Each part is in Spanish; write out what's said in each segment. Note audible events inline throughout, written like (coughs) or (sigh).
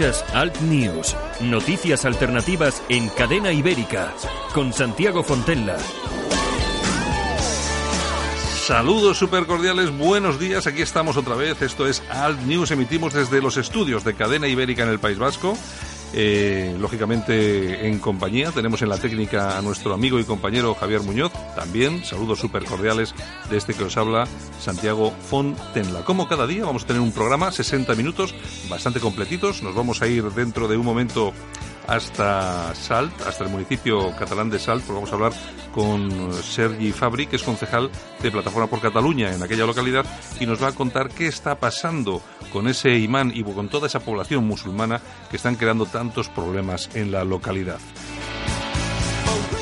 Alt News, noticias alternativas en cadena ibérica, con Santiago Fontella. Saludos super cordiales, buenos días, aquí estamos otra vez, esto es Alt News, emitimos desde los estudios de cadena ibérica en el País Vasco. Eh, lógicamente en compañía. Tenemos en la técnica a nuestro amigo y compañero Javier Muñoz. También saludos súper cordiales de este que os habla Santiago Fontenla. Como cada día vamos a tener un programa, 60 minutos, bastante completitos. Nos vamos a ir dentro de un momento hasta Salt, hasta el municipio catalán de Salt, porque vamos a hablar con Sergi Fabri, que es concejal de Plataforma por Cataluña en aquella localidad, y nos va a contar qué está pasando con ese imán y con toda esa población musulmana que están creando tantos problemas en la localidad.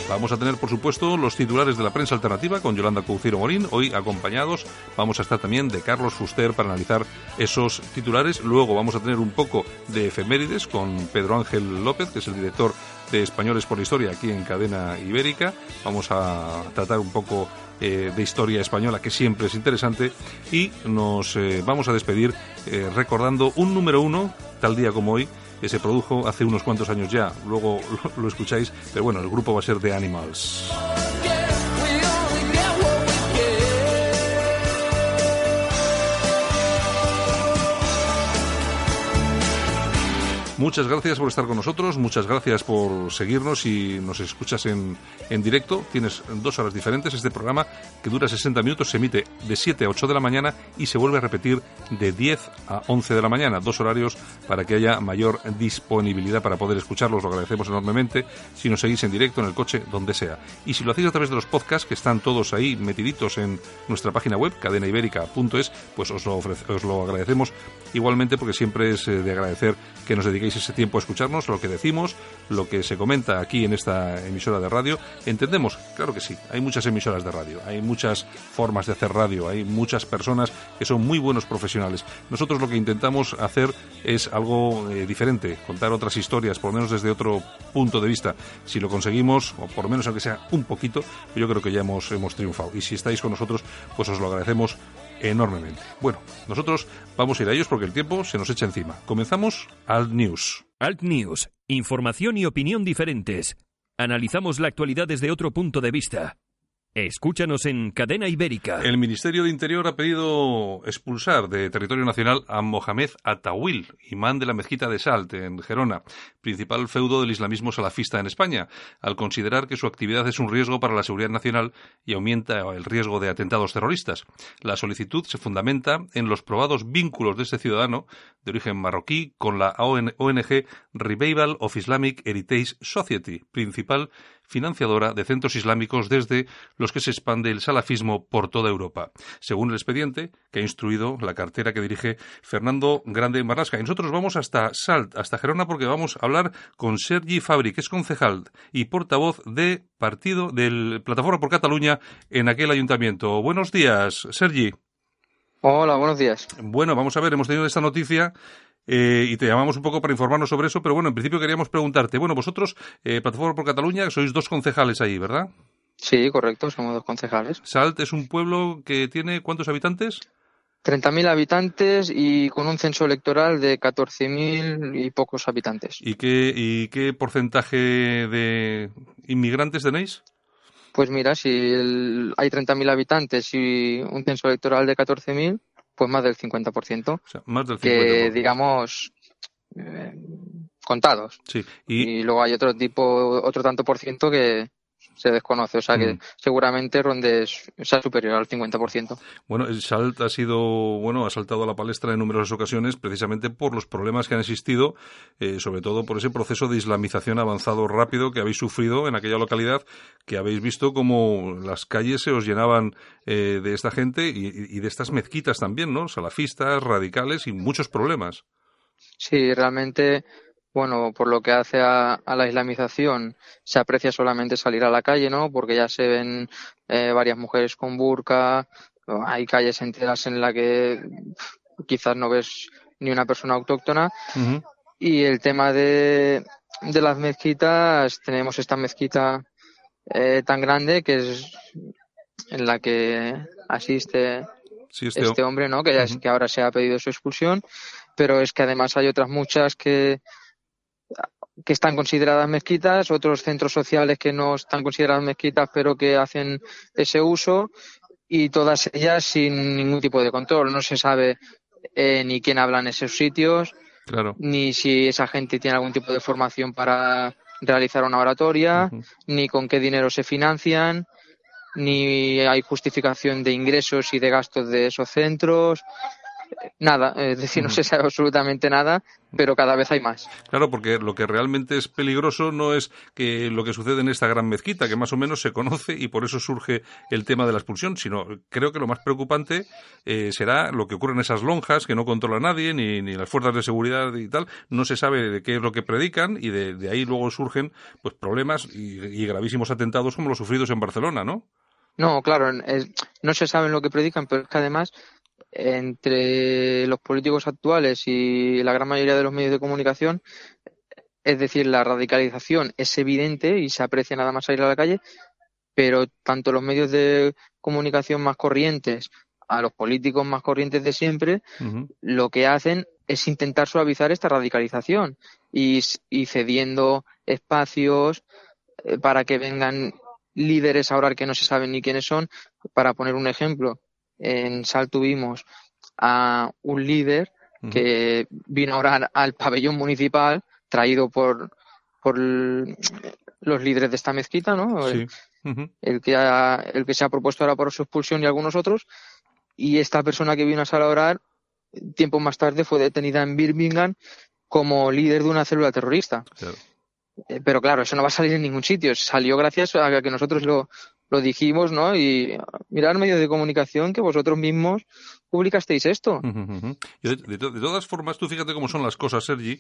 Vamos a tener, por supuesto, los titulares de la prensa alternativa con Yolanda Couceiro Morín, hoy acompañados. Vamos a estar también de Carlos Fuster para analizar esos titulares. Luego vamos a tener un poco de efemérides con Pedro Ángel López, que es el director de Españoles por la Historia aquí en Cadena Ibérica. Vamos a tratar un poco eh, de historia española, que siempre es interesante. Y nos eh, vamos a despedir eh, recordando un número uno, tal día como hoy, que se produjo hace unos cuantos años ya. Luego (laughs) lo, lo escucháis, pero bueno, el grupo va a ser The Animals. Muchas gracias por estar con nosotros, muchas gracias por seguirnos y nos escuchas en, en directo. Tienes dos horas diferentes. Este programa, que dura 60 minutos, se emite de 7 a 8 de la mañana y se vuelve a repetir de 10 a 11 de la mañana. Dos horarios para que haya mayor disponibilidad para poder escucharlos. Lo agradecemos enormemente si nos seguís en directo, en el coche, donde sea. Y si lo hacéis a través de los podcasts, que están todos ahí metiditos en nuestra página web, cadenaibérica.es, pues os lo, os lo agradecemos igualmente porque siempre es de agradecer que nos dediquéis ese tiempo a escucharnos, lo que decimos, lo que se comenta aquí en esta emisora de radio. Entendemos, claro que sí, hay muchas emisoras de radio, hay muchas formas de hacer radio, hay muchas personas que son muy buenos profesionales. Nosotros lo que intentamos hacer es algo eh, diferente, contar otras historias, por lo menos desde otro punto de vista. Si lo conseguimos, o por lo menos aunque sea un poquito, yo creo que ya hemos, hemos triunfado. Y si estáis con nosotros, pues os lo agradecemos enormemente. Bueno, nosotros vamos a ir a ellos porque el tiempo se nos echa encima. Comenzamos Alt News. Alt News, información y opinión diferentes. Analizamos la actualidad desde otro punto de vista. Escúchanos en Cadena Ibérica. El Ministerio de Interior ha pedido expulsar de territorio nacional a Mohamed Atawil, imán de la mezquita de Salt, en Gerona, principal feudo del islamismo salafista en España, al considerar que su actividad es un riesgo para la seguridad nacional y aumenta el riesgo de atentados terroristas. La solicitud se fundamenta en los probados vínculos de este ciudadano, de origen marroquí, con la ONG Revival of Islamic Heritage Society, principal financiadora de centros islámicos desde los que se expande el salafismo por toda Europa, según el expediente que ha instruido la cartera que dirige Fernando Grande Marlasca. Y nosotros vamos hasta Salt, hasta Gerona, porque vamos a hablar con Sergi Fabri, que es concejal y portavoz de partido del Plataforma por Cataluña en aquel ayuntamiento. Buenos días, Sergi. Hola, buenos días. Bueno, vamos a ver, hemos tenido esta noticia eh, y te llamamos un poco para informarnos sobre eso, pero bueno, en principio queríamos preguntarte, bueno, vosotros, eh, Plataforma por Cataluña, sois dos concejales ahí, ¿verdad? Sí, correcto, somos dos concejales. Salt es un pueblo que tiene ¿cuántos habitantes? 30.000 habitantes y con un censo electoral de 14.000 y pocos habitantes. ¿Y qué, ¿Y qué porcentaje de inmigrantes tenéis? Pues mira, si el, hay 30.000 habitantes y un censo electoral de 14.000, pues más del 50%. O sea, más del 50%. Que, digamos, eh, contados. Sí. Y... y... luego hay otro tipo, otro tanto por ciento que se desconoce. O sea que Mm. seguramente ronde sea superior al 50%. Bueno, el SALT ha sido, bueno, ha saltado a la palestra en numerosas ocasiones precisamente por los problemas que han existido, eh, sobre todo por ese proceso de islamización avanzado rápido que habéis sufrido en aquella localidad, que habéis visto como las calles se os llenaban eh, de esta gente y, y de estas mezquitas también, ¿no? Salafistas, radicales y muchos problemas. Sí, realmente bueno, por lo que hace a, a, la islamización, se aprecia solamente salir a la calle, ¿no? Porque ya se ven eh, varias mujeres con burka, hay calles enteras en las que quizás no ves ni una persona autóctona. Uh -huh. Y el tema de, de las mezquitas, tenemos esta mezquita eh, tan grande que es en la que asiste sí, este, este, hombre, ¿no? Que, ya, uh -huh. que ahora se ha pedido su expulsión pero es que además hay otras muchas que, que están consideradas mezquitas, otros centros sociales que no están consideradas mezquitas, pero que hacen ese uso, y todas ellas sin ningún tipo de control. No se sabe eh, ni quién habla en esos sitios, ni si esa gente tiene algún tipo de formación para realizar una oratoria, ni con qué dinero se financian, ni hay justificación de ingresos y de gastos de esos centros nada, es decir, no se sabe absolutamente nada, pero cada vez hay más. Claro, porque lo que realmente es peligroso no es que lo que sucede en esta gran mezquita, que más o menos se conoce y por eso surge el tema de la expulsión, sino creo que lo más preocupante eh, será lo que ocurre en esas lonjas que no controla nadie, ni, ni las fuerzas de seguridad y tal, no se sabe de qué es lo que predican y de, ahí luego surgen pues problemas y, gravísimos atentados como los sufridos en Barcelona, ¿no? No, claro, no se sabe lo que predican, pero es que además entre los políticos actuales y la gran mayoría de los medios de comunicación, es decir, la radicalización es evidente y se aprecia nada más salir a la calle, pero tanto los medios de comunicación más corrientes a los políticos más corrientes de siempre, lo que hacen es intentar suavizar esta radicalización y, cediendo espacios eh, para que vengan líderes ahora que no se saben ni quiénes son. Para poner un ejemplo, en Sal tuvimos a un líder que vino a orar al pabellón municipal traído por, por los líderes de esta mezquita, ¿no? El, que el que se ha propuesto ahora por su expulsión y algunos otros. Y esta persona que vino a Sal a orar, tiempo más tarde fue detenida en Birmingham como líder de una célula terrorista. Eh, pero claro, eso no va a salir en ningún sitio. Salió gracias a que nosotros lo, lo dijimos, ¿no? Y mirar medios de comunicación que vosotros mismos publicasteis esto. de, todas formas, tú fíjate cómo son las cosas, Sergi,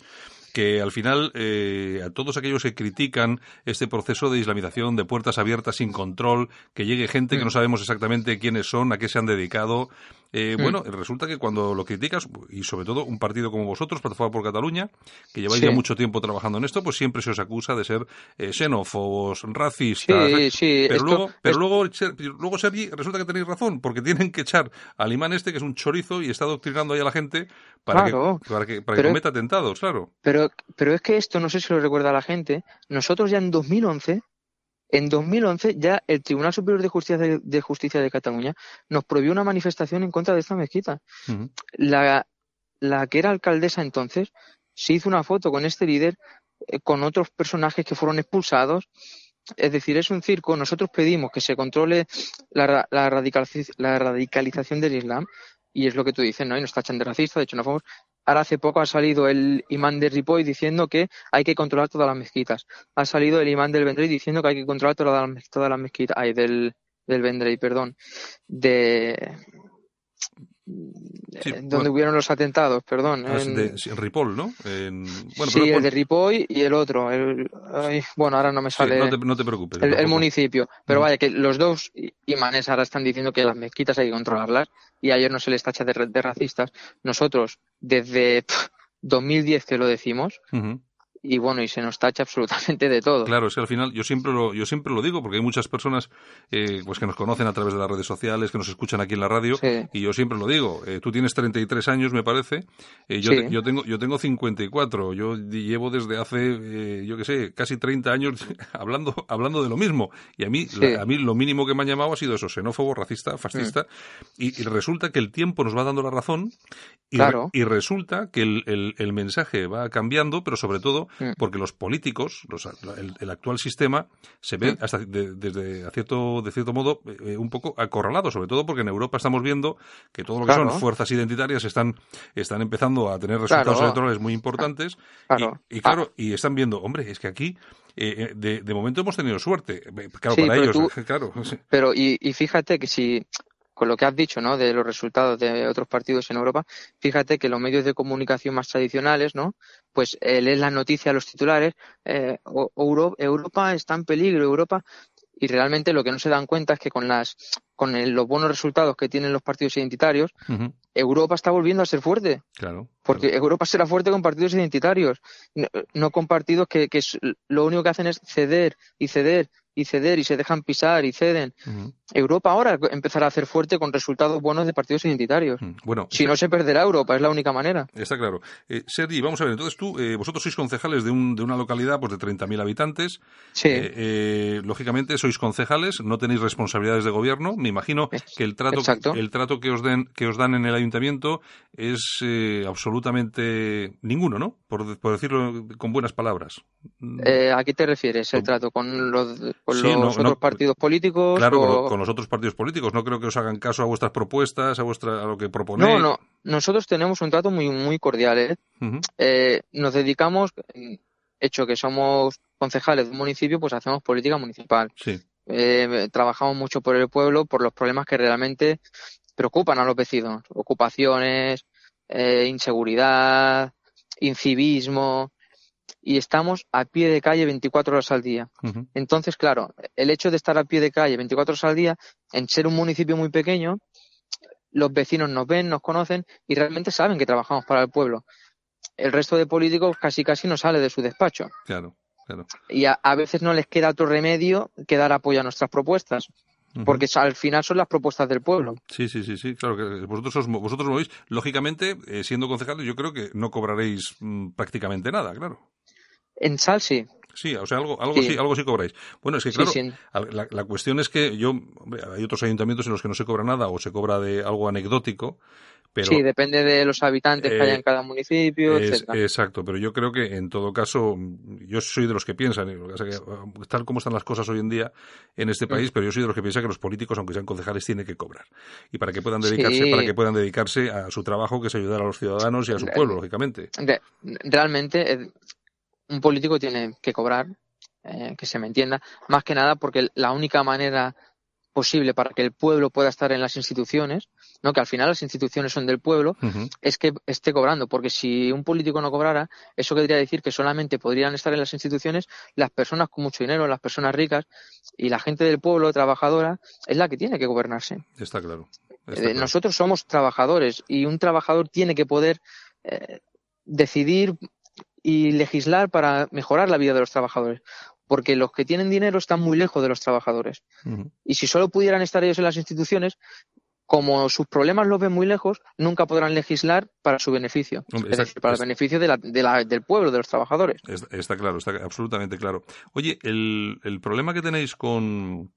que al final eh, a todos aquellos que critican este proceso de islamización, de puertas abiertas sin control, que llegue gente que no mm. sabemos exactamente quiénes son, a qué se han dedicado, eh, mm. bueno, resulta que cuando lo criticas, y sobre todo un partido como vosotros, Plataforma por Cataluña, que lleváis ya mucho tiempo trabajando en esto, pues siempre se os acusa de ser eh, xenófobos, racistas. pero, luego, pero luego, luego, Sergi, resulta que tenéis razón, porque tienen que echar al imán este, que es un chorizo, y está adoctrinando ahí a la gente para que, para que, para que cometa atentados, claro. Pero, pero es que esto, no sé si lo recuerda la gente, nosotros ya en 2011 en 2011 ya el Tribunal Superior de Justicia de, Justicia de Cataluña nos prohibió una manifestación en contra de esta mezquita. la, la, que era alcaldesa entonces se hizo una foto con este líder, eh, con otros personajes que fueron expulsados. Es decir, es un circo. Nosotros pedimos que se controle la, la, la radicalización del Islam y es lo que tú dices, ¿no? Y nos tachan de racista, de hecho, no fuimos. Ahora hace poco ha salido el imán de Ripoll diciendo que hay que controlar todas las mezquitas. Ha salido el imán del Vendrell diciendo que hay que controlar todas las, mezquitas. Ay, del, del Vendrell, perdón. De, donde hubieron los atentados, perdón. Ah, en, de, Ripoll, ¿no? bueno, sí, el de Ripoll y el otro. El, bueno, ahora no me sale. no, te, preocupes. El, municipio. Pero vaya, que los dos imanes ahora están diciendo que las mezquitas hay que controlarlas y a ellos no se les tacha de, de racistas. Nosotros, desde 2010 que lo decimos, y bueno, y se nos tacha absolutamente de todo. Claro, es que al final yo siempre lo, yo siempre lo digo porque hay muchas personas eh, pues que nos conocen a través de las redes sociales, que nos escuchan aquí en la radio y yo siempre lo digo. Eh, tú tienes 33 años, me parece. Eh, yo, yo tengo yo tengo 54. Yo llevo desde hace yo qué sé, casi 30 años (laughs) hablando hablando de lo mismo y a mí a mí lo mínimo que me han llamado ha sido eso, xenófobo, racista, fascista y, resulta que el tiempo nos va dando la razón y, y resulta que el, el mensaje va cambiando, pero sobre todo Mm. Porque los políticos, el, actual sistema, se ve mm. hasta desde a cierto, de cierto modo eh, un poco acorralado, sobre todo porque en Europa estamos viendo que todo lo que son fuerzas identitarias están, están empezando a tener resultados electorales muy importantes Y, claro, y están viendo, hombre, es que aquí eh, eh, de, momento hemos tenido suerte. Claro, para ellos, (laughs) claro. (laughs) Pero, y, y, fíjate que si con lo que has dicho, ¿no? De los resultados de otros partidos en Europa, fíjate que los medios de comunicación más tradicionales, ¿no? Pues eh, lees las noticias, los titulares, eh, Europa está en peligro, Europa, y realmente lo que no se dan cuenta es que con las con los buenos resultados que tienen los partidos identitarios, Europa está volviendo a ser fuerte. Claro. Porque Europa será fuerte con partidos identitarios, no, con partidos que, que, lo único que hacen es ceder y ceder y ceder y se dejan pisar y ceden. Europa ahora empezará a hacer fuerte con resultados buenos de partidos identitarios. Mm, Bueno, Si no se perderá Europa, es la única manera. Está claro. Eh, Sergi, vamos a ver, entonces tú, eh, vosotros sois concejales de, un, de una localidad pues, de 30.000 habitantes. Sí. Eh, eh, lógicamente sois concejales, no tenéis responsabilidades de gobierno. Me imagino que el trato, exacto. el trato que, os den, que os dan en el ayuntamiento es absolutamente ninguno, ¿no? Por, por decirlo con buenas palabras. ¿A qué te refieres el trato? ¿Con los, con Sí, los no, otros no, partidos políticos? Claro, con, o- con los otros partidos políticos. No creo que os hagan caso a vuestras propuestas, a, vuestra, a lo que proponéis. No, no. Nosotros tenemos un trato muy, muy cordial. ¿eh? Eh, nos dedicamos, hecho que somos concejales de un municipio, pues hacemos política municipal. Sí, Eh, trabajamos mucho por el pueblo, por los problemas que realmente preocupan a los vecinos. Ocupaciones, eh, inseguridad, incivismo. Y estamos a pie de calle 24 horas al día. Entonces, claro, el hecho de estar a pie de calle 24 horas al día, en ser un municipio muy pequeño, los vecinos nos ven, nos conocen y realmente saben que trabajamos para el pueblo. El resto de políticos casi casi no sale de su despacho claro, claro. y a, a veces no les queda otro remedio que dar apoyo a nuestras propuestas, porque al final son las propuestas del pueblo. Sí, sí, sí, sí, claro que vosotros os, vosotros movéis. Lógicamente, eh, siendo concejales, yo creo que no cobraréis mm, prácticamente nada, claro. En Sal sí, Sí, o sea, algo, algo Sí. sí, algo sí cobráis. Bueno, es que claro, sí. la, la cuestión es que yo, hombre, hay otros ayuntamientos en los que no se cobra nada o se cobra de algo anecdótico, pero sí, depende de los habitantes que Eh, haya en cada municipio, es- etcétera. exacto, pero yo creo que en todo caso, mm, yo soy de los que piensan, ah, tal como están las cosas hoy en día en Mm. este país, pero yo soy de los que piensan que los políticos, aunque sean concejales, tienen que cobrar. Y para que puedan dedicarse, Sí. para que puedan dedicarse a su trabajo, que es ayudar a los ciudadanos y a su Eh, pueblo, lógicamente. Re- realmente eh, un político tiene que cobrar, eh, que se me entienda, más que nada porque la única manera posible para que el pueblo pueda estar en las instituciones, no que al final las instituciones son del pueblo, es que esté cobrando, porque si un político no cobrara, eso querría decir que solamente podrían estar en las instituciones las personas con mucho dinero, las personas ricas, y la gente del pueblo trabajadora es la que tiene que gobernarse. Está claro. está Eh, claro. Nosotros somos trabajadores y un trabajador tiene que poder eh, decidir y legislar para mejorar la vida de los trabajadores, porque los que tienen dinero están muy lejos de los trabajadores. Y si solo pudieran estar ellos en las instituciones, como sus problemas los ven muy lejos, nunca podrán legislar para su beneficio, Hombre, es está- decir, para el beneficio de la- de la- del pueblo, de los trabajadores. Es- Está claro, está absolutamente claro. Oye, el, el problema que tenéis con,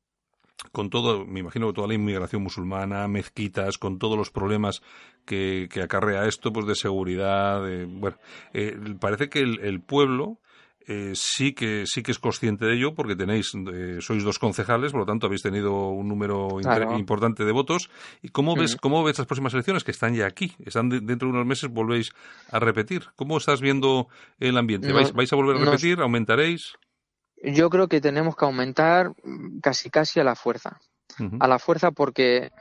con todo, me imagino que toda la inmigración musulmana, mezquitas, con todos los problemas que, que acarrea esto, pues de seguridad, de- bueno, eh, parece que el, el pueblo eh, sí que sí que es consciente de ello porque tenéis eh, sois dos concejales, por lo tanto habéis tenido un número Claro. importante de votos. ¿Y cómo ves cómo ves las próximas elecciones que están ya aquí? Están de- dentro de unos meses volvéis a repetir. ¿Cómo estás viendo el ambiente? ¿Vais, vais a volver a repetir? ¿Aumentaréis? Yo creo que tenemos que aumentar casi casi a la fuerza. A la fuerza porque,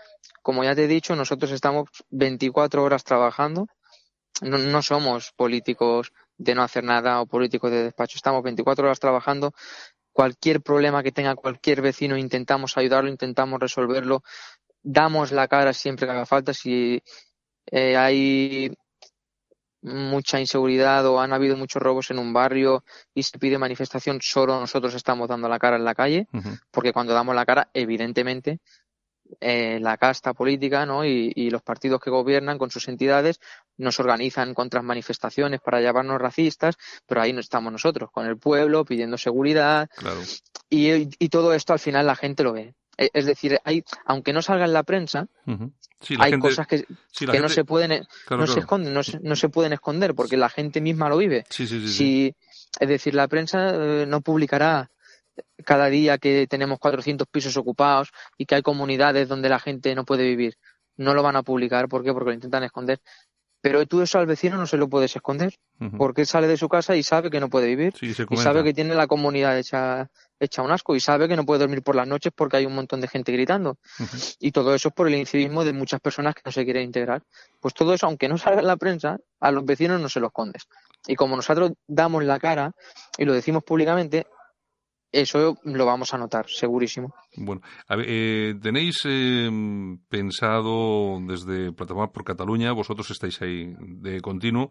como ya te he dicho, nosotros estamos 24 horas trabajando. No, no somos políticos de no hacer nada o políticos de despacho. Estamos 24 horas trabajando. Cualquier problema que tenga cualquier vecino intentamos ayudarlo, intentamos resolverlo. Damos la cara siempre que haga falta. Si eh, hay mucha inseguridad o han habido muchos robos en un barrio y se pide manifestación, solo nosotros estamos dando la cara en la calle porque cuando damos la cara, evidentemente, eh, la casta política ¿no? y, y los partidos que gobiernan con sus entidades nos organizan contra manifestaciones para llamarnos racistas, pero ahí no estamos nosotros, con el pueblo, pidiendo seguridad, Claro. y, y todo esto al final la gente lo ve. E- Es decir, hay, aunque no salga en la prensa, Ujú. Sí, la hay gente, cosas que, sí, que no se pueden, claro, no se esconden, no se, no se pueden esconder, porque la gente misma lo vive. Sí. Si, es decir, la prensa eh, no publicará cada día que tenemos 400 pisos ocupados y que hay comunidades donde la gente no puede vivir. No lo van a publicar, ¿por qué? Porque lo intentan esconder. Pero tú eso al vecino no se lo puedes esconder, Ujú. porque él sale de su casa y sabe que no puede vivir. Sí, Y sabe que tiene la comunidad hecha, hecha un asco y sabe que no puede dormir por las noches porque hay un montón de gente gritando. Y todo eso es por el incivismo de muchas personas que no se quieren integrar. Pues todo eso, aunque no salga en la prensa, a los vecinos no se lo escondes. Y como nosotros damos la cara y lo decimos públicamente, eso lo vamos a notar, segurísimo. Bueno, eh, ¿tenéis eh, pensado desde Plataforma por Cataluña, vosotros estáis ahí de continuo,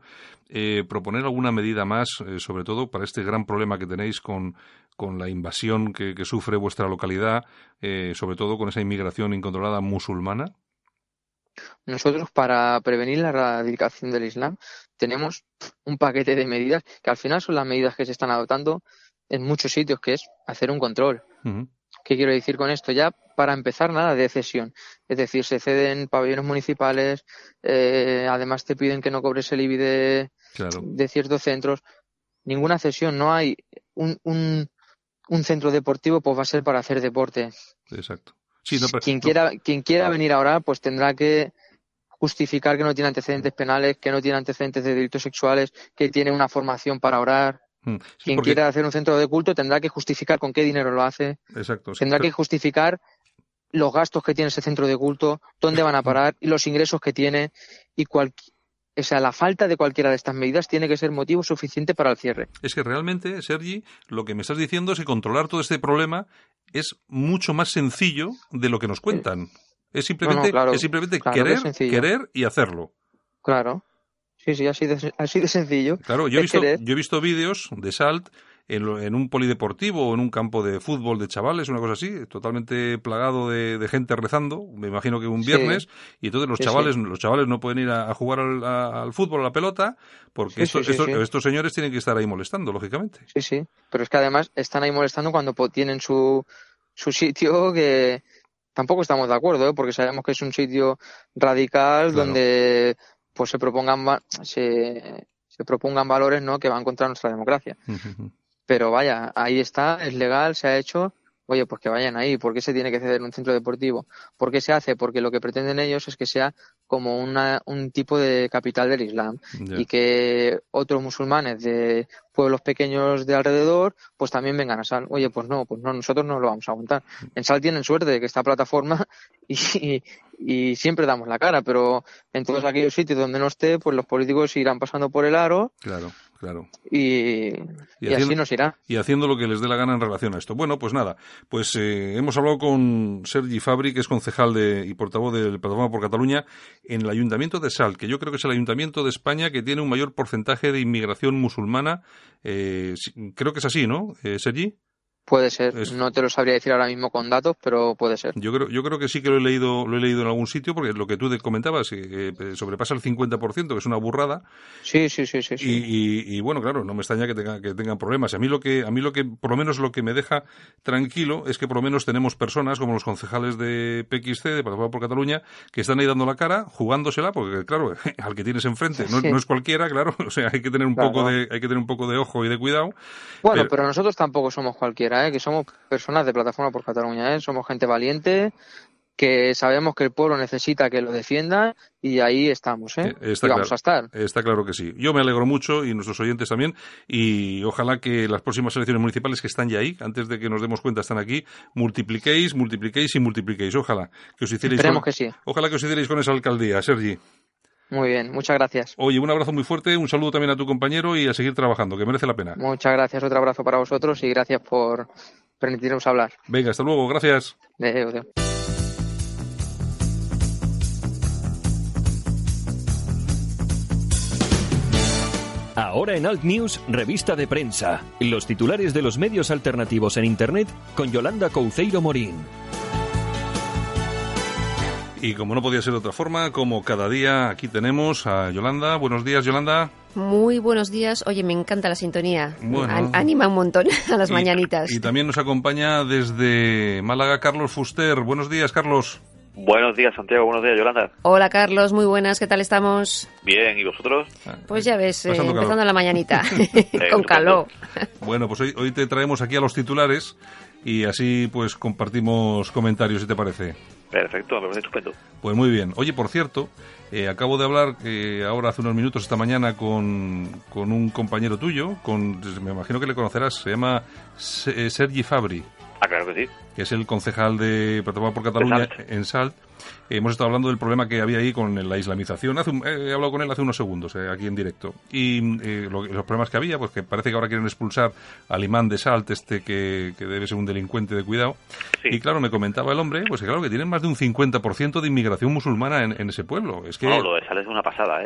eh, proponer alguna medida más, sobre todo para este gran problema que tenéis con, con la invasión que, que sufre vuestra localidad, sobre todo con esa inmigración incontrolada musulmana? Nosotros, para prevenir la radicación del Islam, tenemos un paquete de medidas que al final son las medidas que se están adoptando en muchos sitios, que es hacer un control. ¿Qué quiero decir con esto? Ya para empezar, nada de cesión. Es decir, se ceden pabellones municipales, eh, además te piden que no cobres el IBI de, ciertos centros. Ninguna cesión, no hay un, un, un, centro deportivo, pues va a ser para hacer deporte. Exacto. quien, quiera, quien quiera venir ahora, pues tendrá que justificar que no tiene antecedentes penales, que no tiene antecedentes de delitos sexuales, que tiene una formación para orar. Mm, Quien quiera hacer un centro de culto tendrá que justificar con qué dinero lo hace. Exacto. Tendrá que justificar los gastos que tiene ese centro de culto, dónde van a parar y los ingresos que tiene y cual, o sea, la falta de cualquiera de estas medidas tiene que ser motivo suficiente para el cierre. Es que realmente, Sergi, lo que me estás diciendo es que controlar todo este problema es mucho más sencillo de lo que nos cuentan. Es simplemente, es simplemente querer, querer y hacerlo. Claro. Sí, sí, así de, así de sencillo. Claro, yo he visto, yo he visto vídeos de Salt en, un polideportivo o en un campo de fútbol de chavales, una cosa así, totalmente plagado de, gente rezando, me imagino que un viernes, y entonces los chavales los chavales no pueden ir a, jugar al, fútbol, a la pelota, porque estos, estos, señores tienen que estar ahí molestando, lógicamente. Sí, sí, pero es que además están ahí molestando cuando tienen su, su sitio que tampoco estamos de acuerdo, ¿eh? porque sabemos que es un sitio radical donde pues se propongan se, se, propongan valores no que van contra nuestra democracia. Pero vaya, ahí está, es legal, se ha hecho oye, pues que vayan ahí, ¿por qué se tiene que ceder un centro deportivo? ¿Por qué se hace? Porque lo que pretenden ellos es que sea como una, un tipo de capital del Islam y que otros musulmanes de pueblos pequeños de alrededor pues también vengan a Sal. Oye, pues no, pues no, nosotros no lo vamos a aguantar. En Sal tienen suerte de que esta plataforma (laughs) y, y siempre damos la cara, pero en todos aquellos sitios donde no esté, pues los políticos irán pasando por el aro. Claro claro. Y, así nos irá. Y haciendo lo que les dé la gana en relación a esto. Bueno, pues nada, pues eh, hemos hablado con Sergi Fabri, que es concejal de, y portavoz del Plataforma por Cataluña, en el Ayuntamiento de Sal, que yo creo que es el Ayuntamiento de España que tiene un mayor porcentaje de inmigración musulmana. Eh, creo que es así, ¿no, eh, Sergi? Puede ser, no te lo sabría decir ahora mismo con datos, pero puede ser. Yo creo, yo creo que sí que lo he leído, lo he leído en algún sitio, porque lo que tú te comentabas eh, sobrepasa el 50%, que es una burrada. Sí, sí, sí, sí. Y, bueno, claro, no me extraña que, tenga, que tengan problemas. A mí lo que, a mí lo que, por lo menos lo que me deja tranquilo es que por lo menos tenemos personas como los concejales de PXC, de Plataforma por Cataluña, que están ahí dando la cara, jugándosela, porque claro, (laughs) al que tienes enfrente no, no es cualquiera, claro, (laughs) o sea, hay que tener un poco de, hay que tener un poco de ojo y de cuidado. Bueno, pero nosotros tampoco somos cualquiera. ¿Eh? que somos personas de Plataforma por Cataluña, ¿eh? somos gente valiente, que sabemos que el pueblo necesita que lo defienda y ahí estamos, ¿eh? y vamos a estar. Está claro que sí. Yo me alegro mucho y nuestros oyentes también y ojalá que las próximas elecciones municipales que están ya ahí, antes de que nos demos cuenta están aquí, multipliquéis, multipliquéis y multipliquéis. Ojalá que os hicierais con, que sí. Ojalá que os hicierais con esa alcaldía, Sergi. Muy bien, muchas gracias. Oye, un abrazo muy fuerte, un saludo también a tu compañero y a seguir trabajando, que merece la pena. Muchas gracias, otro abrazo para vosotros y gracias por permitirnos hablar. Venga, hasta luego, gracias. Ahora en Alt News, revista de prensa. Los titulares de los medios alternativos en Internet con Yolanda Couceiro Morín. Y como no podía ser de otra forma, como cada día aquí tenemos a Yolanda. Buenos días, Yolanda. Muy buenos días. Oye, me encanta la sintonía. Anima un montón (laughs) a las mañanitas. Y también nos acompaña desde Málaga Carlos Fuster. Buenos días, Carlos. Buenos días, Santiago. Buenos días, Yolanda. Hola, Carlos. Muy buenas. ¿Qué tal estamos? Bien. ¿Y vosotros? Pues ya ves, eh, empezando la mañanita, (laughs) (laughs) con calor. Bueno, pues hoy, hoy te traemos aquí a los titulares y así pues compartimos comentarios, si te parece. Perfecto, me parece estupendo. Pues muy bien. Oye, por cierto, eh, acabo de hablar eh, ahora hace unos minutos esta mañana con, con, un compañero tuyo, con, me imagino que le conocerás, se llama eh, Sergi Fabri. Ah, claro que sí. Que es el concejal de Plataforma por Cataluña en Salt. Hemos estado hablando del problema que había ahí con la islamización. Hace he hablado con él hace unos segundos, eh, aquí en directo. Y los problemas que había, pues que parece que ahora quieren expulsar al imán de Salt, este que, debe ser un delincuente de cuidado. Y claro, me comentaba el hombre, pues que claro, que tienen más de un 50% de inmigración musulmana en, ese pueblo. Es que... No, lo de Salt es una pasada,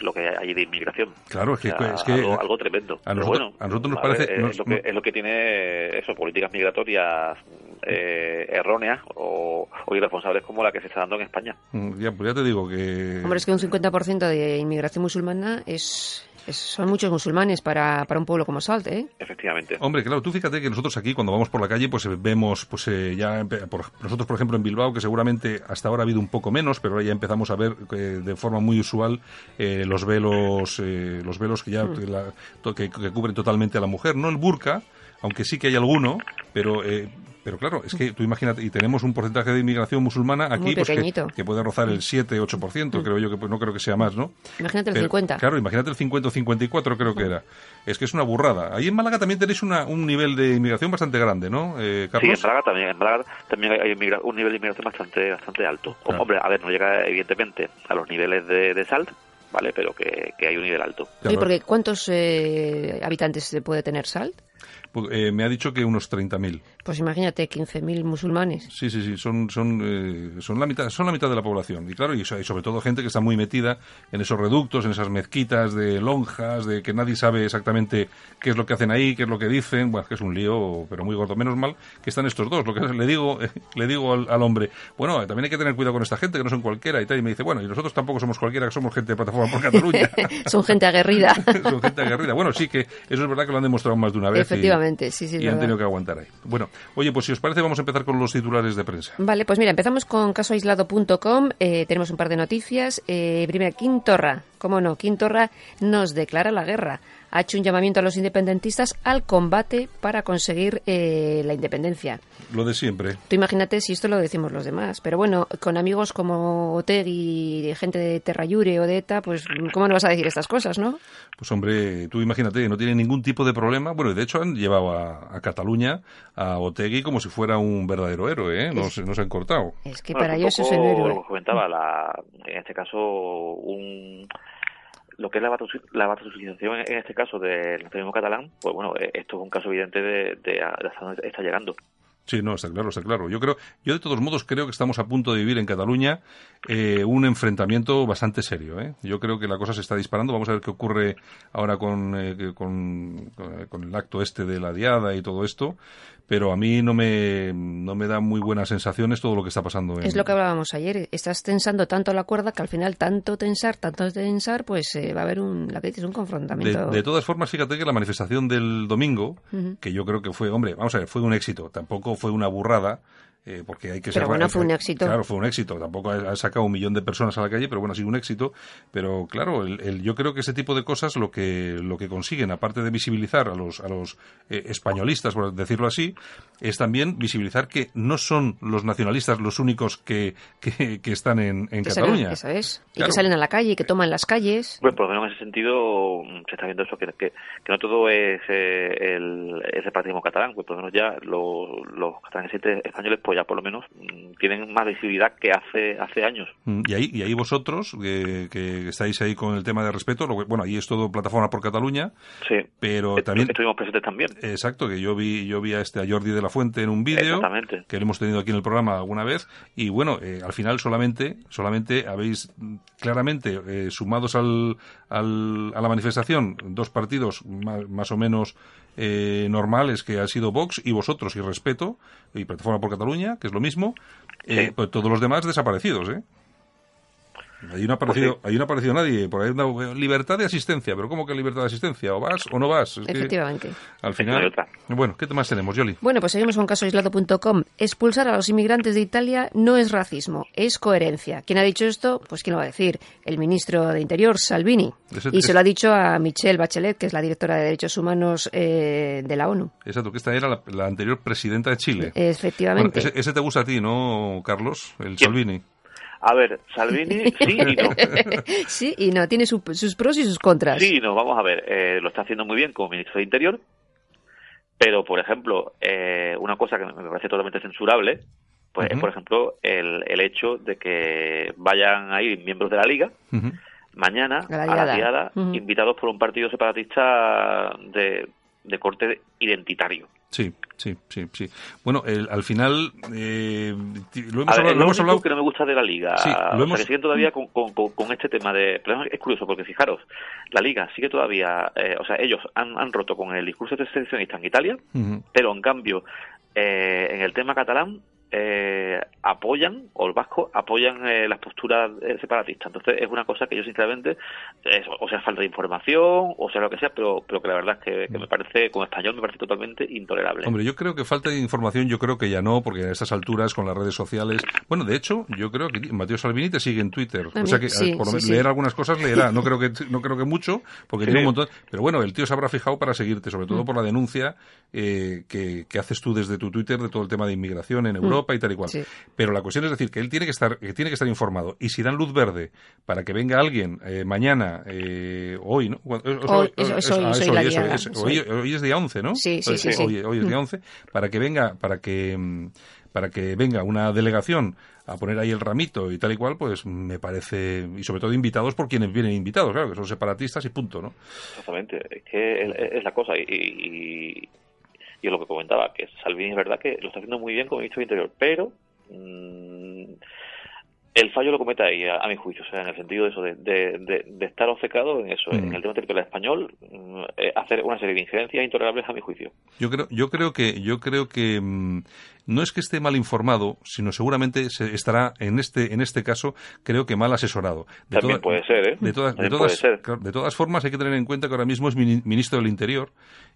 lo que hay de inmigración. Claro, es que... es que algo, tremendo. A nosotros, a nosotros nos parece... es, lo que, es lo que tiene eso, políticas migratorias eh, erróneas o, irresponsables como la que se está dando en España. Mm, ya, pues ya te digo que... Hombre, es que un 50% de inmigración musulmana es son muchos musulmanes para, para un pueblo como Salte, ¿eh? Efectivamente. Hombre, claro, tú fíjate que nosotros aquí cuando vamos por la calle pues eh, vemos pues eh, ya por, nosotros por ejemplo en Bilbao que seguramente hasta ahora ha habido un poco menos, pero ahora ya empezamos a ver de forma muy usual los velos los velos que ya mm. que, cubren totalmente a la mujer, no el burka, aunque sí que hay alguno, pero pero claro, es que tú imagínate, y tenemos un porcentaje de inmigración musulmana aquí pues que, puede rozar el 7-8%, mm. creo yo, que pues, no creo que sea más, ¿no? Imagínate el 50. Claro, imagínate el 50 o 54 creo que mm. era. Es que es una burrada. Ahí en Málaga también tenéis una, un nivel de inmigración bastante grande, ¿no, eh, Carlos? Sí, en Málaga también. En Málaga también hay un nivel de inmigración bastante, bastante alto. Hombre, a ver, no llega evidentemente a los niveles de, de SALT, ¿vale? Pero que, hay un nivel alto. Sí, porque ¿cuántos eh, habitantes puede tener SALT? Pues, eh, me ha dicho que unos 30.000. Pues imagínate, 15.000 musulmanes. Sí, sí, sí, son, son, eh, son, la mitad, son la mitad de la población. Y claro, y, sobre todo gente que está muy metida en esos reductos, en esas mezquitas de lonjas, de que nadie sabe exactamente qué es lo que hacen ahí, qué es lo que dicen. Bueno, que es un lío, pero muy gordo. Menos mal que están estos dos. Lo que le digo, (laughs) le digo al, hombre, bueno, también hay que tener cuidado con esta gente, que no son cualquiera y tal. Y me dice, bueno, y nosotros tampoco somos cualquiera, que somos gente de Plataforma por Cataluña. (laughs) son gente aguerrida. (laughs) son gente aguerrida. Bueno, sí que eso es verdad que lo han demostrado más de una vez. Efectivamente sí, sí. Y han tenido que aguantar ahí. Bueno, oye, pues si os parece, vamos a empezar con los titulares de prensa. Vale, pues mira, empezamos con casoaislado.com. Eh, tenemos un par de noticias. Eh, primera, Quintorra. ¿Cómo no? Quintorra nos declara la guerra ha hecho un llamamiento a los independentistas al combate para conseguir eh, la independencia. Lo de siempre. Tú imagínate si esto lo decimos los demás. Pero bueno, con amigos como Otegi, gente de Terrayure o de ETA, pues ¿cómo no vas a decir estas cosas, no? Pues hombre, tú imagínate, no tiene ningún tipo de problema. Bueno, de hecho han llevado a, Cataluña a Otegi como si fuera un verdadero héroe, ¿eh? No, se, han cortado. Es que para ellos es el héroe. Como comentaba, la, en este caso, un lo que es la, la batutilización en este caso del nacionalismo catalán, pues bueno, eh, esto es un caso evidente de, hasta dónde está llegando. Sí, no, está claro, está claro. Yo creo, yo de todos modos creo que estamos a punto de vivir en Cataluña eh, un enfrentamiento bastante serio. ¿eh? Yo creo que la cosa se está disparando. Vamos a ver qué ocurre ahora con, eh, con, con, el acto este de la diada y todo esto pero a mí no me, no me da muy buenas sensaciones todo lo que está pasando. Es lo que hablábamos ayer. Estás tensando tanto la cuerda que al final tanto tensar, tanto tensar, pues eh, va a haber un, la que dices, un confrontamiento. De, todas formas, fíjate que la manifestación del domingo, que yo creo que fue, hombre, vamos a ver, fue un éxito. Tampoco fue una burrada. Eh, porque hay que pero bueno, fue un éxito. Claro, fue un éxito. Tampoco ha, sacado un millón de personas a la calle, pero bueno, ha sido un éxito. Pero claro, el, yo creo que ese tipo de cosas lo que, lo que consiguen, aparte de visibilizar a los, a los eh, españolistas, por decirlo así, es también visibilizar que no son los nacionalistas los únicos que, que, están en, en Cataluña. eso es. Y que salen a la calle, y que toman las calles. Bueno, por lo menos en ese sentido mm, se está viendo eso, que, que, no todo es eh, el, el separatismo catalán. Pues por lo menos ya los, los catalanes españoles pues ya por lo menos mm, tienen más visibilidad que hace hace años. Mm, y ahí, y ahí vosotros, que, estáis ahí con el tema de respeto, bueno, ahí es todo plataforma por Cataluña, sí. pero también... Estuvimos presentes también. Exacto, que yo vi yo vi a este a Jordi de la Fuente en un vídeo, que lo hemos tenido aquí en el programa alguna vez, y bueno, eh, al final solamente, solamente habéis claramente eh, sumados al, al, a la manifestación dos partidos más o menos eh, normales que ha sido Vox y vosotros y respeto y Plataforma por Cataluña, que es lo mismo, eh, pues todos los demás desaparecidos, ¿eh? Ahí no ha aparecido, pues no ha aparecido nadie. Por ahí una libertad de asistencia. Pero ¿cómo que libertad de asistencia? ¿O vas o no vas? Efectivamente. al final. Bueno, ¿qué más tenemos, Yoli? Bueno, pues seguimos con casoaislado.com. Expulsar a los inmigrantes de Italia no es racismo, es coherencia. ¿Quién ha dicho esto? Pues ¿quién lo va a decir? El ministro de Interior, Salvini. y se lo ha dicho a Michelle Bachelet, que es la directora de Derechos Humanos eh, de la ONU. Exacto, que esta era la, anterior presidenta de Chile. Efectivamente. ese, te gusta a ti, ¿no, Carlos? El Salvini. A ver, Salvini sí y no. (laughs) sí y no, tiene sus pros y sus contras. Sí y no, vamos a ver, eh, lo está haciendo muy bien como ministro de Interior, pero, por ejemplo, eh, una cosa que me parece totalmente censurable pues es, por ejemplo, el, el hecho de que vayan a ir miembros de la Liga mañana a la diada, invitados por un partido separatista de, de corte identitario. Sí, sí, sí, sí. Bueno, al final eh, lo hemos, hablado, lo hemos hablado. que no me gusta de la liga, sí, lo hemos... siguen todavía con, con, con, este tema de. Pero es curioso porque fijaros, la liga sigue todavía, eh, o sea, ellos han, han roto con el discurso seccionista en Italia, pero en cambio eh, en el tema catalán eh, apoyan, o el vasco apoyan eh, las posturas eh, separatistas. Entonces es una cosa que yo sinceramente, o sea, falta de información, o sea, lo que sea, pero, pero que la verdad es que, me parece, como español, me parece totalmente intolerable. Hombre, yo creo que falta de información, yo creo que ya no, porque a estas alturas, con las redes sociales, bueno, de hecho, yo creo que Mateo Salvini te sigue en Twitter, o sea que por leer algunas cosas leerá, no creo que (laughs) no creo que mucho, porque tiene un montón, pero bueno, el tío se habrá fijado para seguirte, sobre todo mm. por la denuncia que, que haces tú desde tu Twitter de todo el tema de inmigración en mm. Europa y tal y cual. Pero la cuestión es decir que él tiene que estar, que tiene que estar informado. Y si dan luz verde para que venga alguien eh, mañana, eh, hoy, ¿no? Hoy, es día 11, ¿no? Sí, sí, sí. Hoy, es día 11, para que venga, para que mm, para que venga una delegación a poner ahí el ramito y tal y cual, pues me parece, y sobre todo invitados por quienes vienen invitados, claro, que son separatistas y punto, ¿no? Exactamente, es que es la cosa, y, y es lo que comentaba, que Salvini es verdad que lo está haciendo muy bien como ministro de Interior, pero mm, el fallo lo comete ahí, a, mi juicio, o sea, en el sentido de eso, de, de, estar obcecado en eso, en mm. el tema territorial español, mm, eh, hacer una serie de injerencias intolerables a mi juicio. Yo creo, yo creo que, yo creo que no es que esté mal informado, sino seguramente se estará en este, en este caso, creo que mal asesorado. También puede ser, ¿eh? De, todas, de, todas, de todas formas, hay que tener en cuenta que ahora mismo es ministro del Interior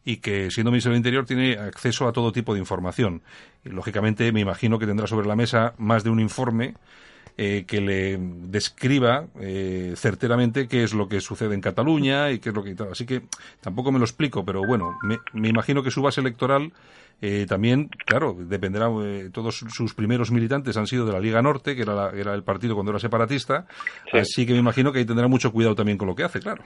y que, siendo ministro del Interior, tiene acceso a todo tipo de información. Y, lógicamente, me imagino que tendrá sobre la mesa más de un informe eh, que le describa eh, certeramente qué es lo que sucede en Cataluña y qué es lo que... Así que tampoco me lo explico, pero bueno, me, imagino que su base electoral eh, también, claro, dependerá, todos sus primeros militantes han sido de la Liga Norte, que era, era el partido cuando era separatista, así que me imagino que ahí tendrá mucho cuidado también con lo que hace, claro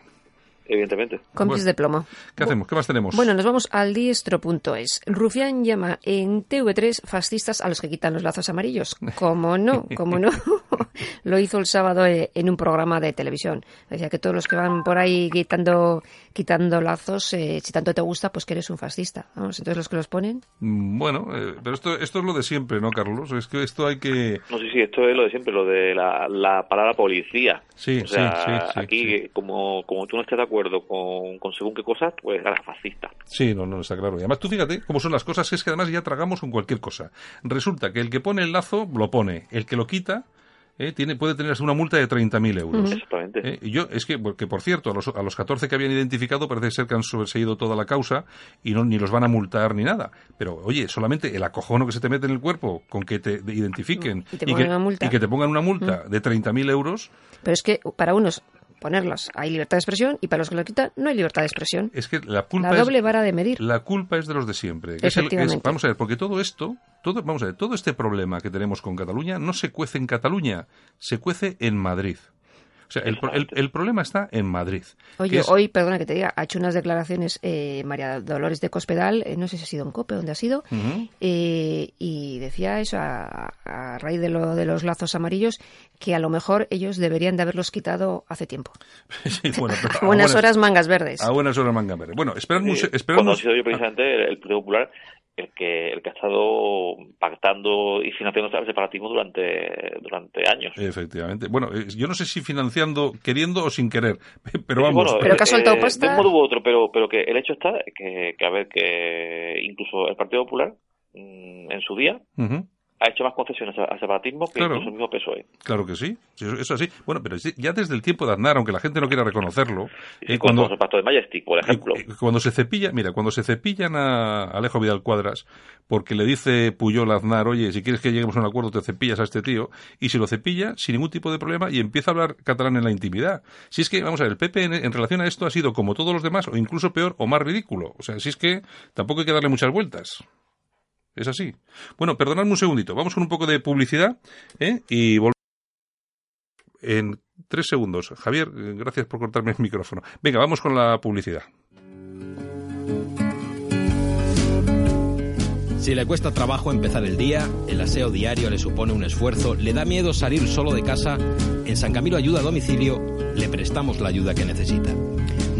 evidentemente. Compis de plomo. ¿Qué hacemos? ¿Qué más tenemos? Bueno, nos vamos al diestro.es. Rufián llama en TV3 fascistas a los que quitan los lazos amarillos. ¿Cómo no? ¿Cómo no? (laughs) (laughs) Lo hizo el sábado eh, en un programa de televisión. Decía que todos los que van por ahí quitando, quitando lazos, eh, si tanto te gusta, pues que eres un fascista. Vamos, entonces los que los ponen. Mm, bueno, eh, pero esto, esto es lo de siempre, ¿no, Carlos? Es que esto hay que... No, sí, sí, esto es lo de siempre, lo de la, la palabra policía. Sí, o sea, sí, sí, Aquí, Como, como tú no estás de acuerdo con, con según qué cosas, pues eres fascista. Sí, no, no, está claro. Y además tú fíjate cómo son las cosas, es que además ya tragamos con cualquier cosa. Resulta que el que pone el lazo, lo pone. El que lo quita ¿eh? tiene, puede tener una multa de 30.000 euros. Exactamente. ¿Eh? y yo, es que, porque por cierto, a los, a los 14 que habían identificado parece ser que han sobreseído toda la causa y no, ni los van a multar ni nada. Pero, oye, solamente el acojono que se te mete en el cuerpo con que te identifiquen y, que, y que, te pongan una multa de 30.000 euros. Pero es que para unos ponerlas. Hay libertad de expresión y para los que lo quitan no hay libertad de expresión. Es que la culpa la doble vara de medir. La culpa es de los de siempre. vamos a ver, porque todo esto, todo, vamos a ver, todo este problema que tenemos con Cataluña no se cuece en Cataluña, se cuece en Madrid. O sea, el, problema está en Madrid. Oye, hoy, perdona que te diga, ha hecho unas declaraciones eh, María Dolores de Cospedal, eh, no sé si ha sido en COPE, donde ha sido, eh, y decía eso a, raíz de, lo, de los lazos amarillos, que a lo mejor ellos deberían de haberlos quitado hace tiempo. (laughs) (laughs) a, buenas, horas mangas verdes. A buenas horas mangas verdes. Bueno, esperamos... Cuando ha sido yo precisamente el Partido Popular el que el que ha estado pactando y financiando el separatismo durante durante años. Efectivamente. Bueno, eh, yo no sé si queriendo o sin querer, (laughs) pero vamos. pero que ha soltado eh, De un modo u otro, pero pero que el hecho está que, que a ver que incluso el Partido Popular mm, en su día ha hecho más concesiones al separatismo que claro, el mismo PSOE. Claro que sí, eso es así. Bueno, pero ya desde el tiempo de Aznar, aunque la gente no quiera reconocerlo... Eh, cuando, el pacto de Majestic, por ejemplo. cuando se cepilla, mira, cuando se cepillan a Alejo Vidal Cuadras, porque le dice Puyol a Aznar, oye, si quieres que lleguemos a un acuerdo, te cepillas a este tío, y se lo cepilla sin ningún tipo de problema y empieza a hablar catalán en la intimidad. Si es que, vamos a ver, el PP en, relación a esto ha sido como todos los demás, o incluso peor, o más ridículo. O sea, si es que tampoco hay que darle muchas vueltas. Es así. Bueno, perdonadme un segundito. Vamos con un poco de publicidad ¿eh? y volvemos en tres segundos. Javier, eh, gracias por cortarme el micrófono. Venga, vamos con la publicidad. Si le cuesta trabajo empezar el día, el aseo diario le supone un esfuerzo, le da miedo salir solo de casa, en San Camilo Ayuda a Domicilio le prestamos la ayuda que necesita.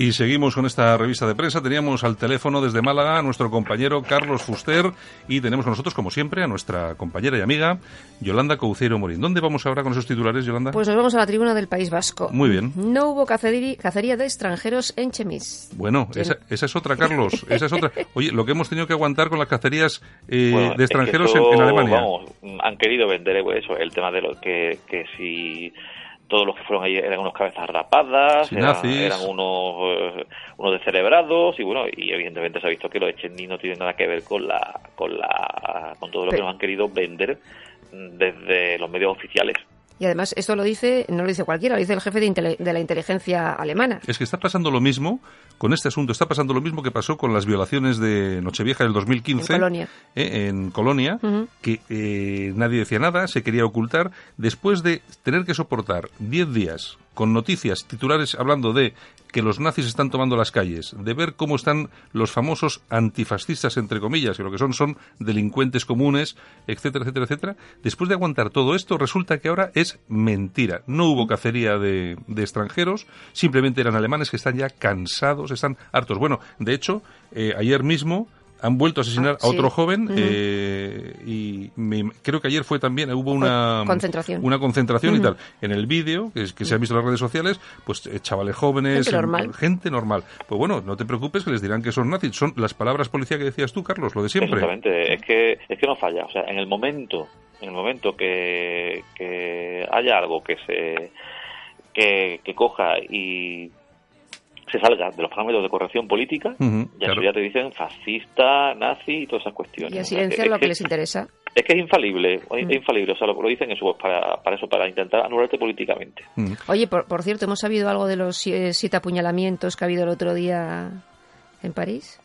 Y seguimos con esta revista de prensa. Teníamos al teléfono desde Málaga a nuestro compañero Carlos Fuster y tenemos con nosotros, como siempre, a nuestra compañera y amiga Yolanda Couceiro Morín. ¿Dónde vamos ahora con esos titulares, Yolanda? Pues nos vamos a la tribuna del País Vasco. Muy bien. No hubo cacería de extranjeros en Chemis. Bueno, esa, es otra, Carlos. Esa es otra. (laughs) Oye, lo que hemos tenido que aguantar con las cacerías eh, de extranjeros en, Alemania. Vamos, han querido vender eso, el tema de lo que, que si todos los que fueron ahí eran unos cabezas rapadas, eran, unos, eh, unos descerebrados y bueno, y evidentemente se ha visto que los Echenique no tienen nada que ver con la, con la, con todo lo que nos han querido vender desde los medios oficiales. Y además, esto lo dice, no lo dice cualquiera, lo dice el jefe de, de, la inteligencia alemana. Es que está pasando lo mismo con este asunto, está pasando lo mismo que pasó con las violaciones de Nochevieja del 2015 en Colonia, eh, en Colonia que eh, nadie decía nada, se quería ocultar, después de tener que soportar 10 días con noticias titulares hablando de que los nazis están tomando las calles, de ver cómo están los famosos antifascistas, entre comillas, que lo que son son delincuentes comunes, etcétera, etcétera, etcétera. Después de aguantar todo esto, resulta que ahora es mentira. No hubo cacería de, extranjeros, simplemente eran alemanes que están ya cansados, están hartos. Bueno, de hecho, eh, ayer mismo han vuelto a asesinar a otro joven eh, y creo que ayer fue también, hubo una concentración, una concentración y tal. En el vídeo, que, que se ha visto en las redes sociales, pues eh, chavales jóvenes, gente normal. gente normal. Pues bueno, no te preocupes que les dirán que son nazis. Son las palabras policía que decías tú, Carlos, lo de siempre. Exactamente, es que, es que no falla. O sea, en el momento, en el momento que, que haya algo que se que, que coja y se salga de los parámetros de corrección política, ya, eso ya te dicen fascista, nazi y todas esas cuestiones. Y a silenciar lo que, les interesa. Es que es infalible, es infalible, o sea, lo, lo dicen eso, pues para, para eso, para intentar anularte políticamente. Oye, por, por, cierto, ¿hemos sabido algo de los siete apuñalamientos que ha habido el otro día en París?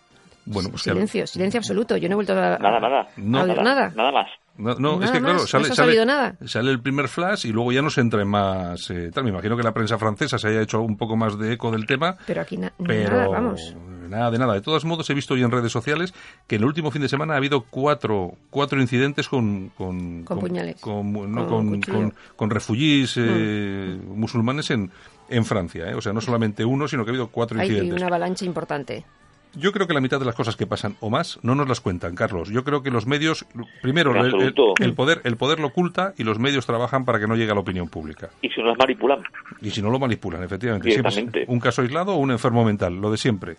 Bueno, pues silencio, silencio absoluto. Yo no he vuelto a, nada, nada, nada, nada más. No, es que claro, sale, sale, el primer flash y luego ya no se entra en más. Eh, tal. Me imagino que la prensa francesa se haya hecho un poco más de eco del tema. Pero aquí nada, vamos. Nada de nada. De todos modos, he visto hoy en redes sociales que en el último fin de semana ha habido cuatro, cuatro incidentes con. Con, puñales. Con, no, con, con, refugiés eh, mm. musulmanes en, en Francia. Eh. O sea, no solamente uno, sino que ha habido cuatro Hay incidentes. una avalancha importante. Yo creo que la mitad de las cosas que pasan o más no nos las cuentan, Carlos. Yo creo que los medios, primero, el, poder, el poder lo oculta y los medios trabajan para que no llegue a la opinión pública. Y si no las manipulan. Y si no lo manipulan, efectivamente. un caso aislado o un enfermo mental, lo de siempre.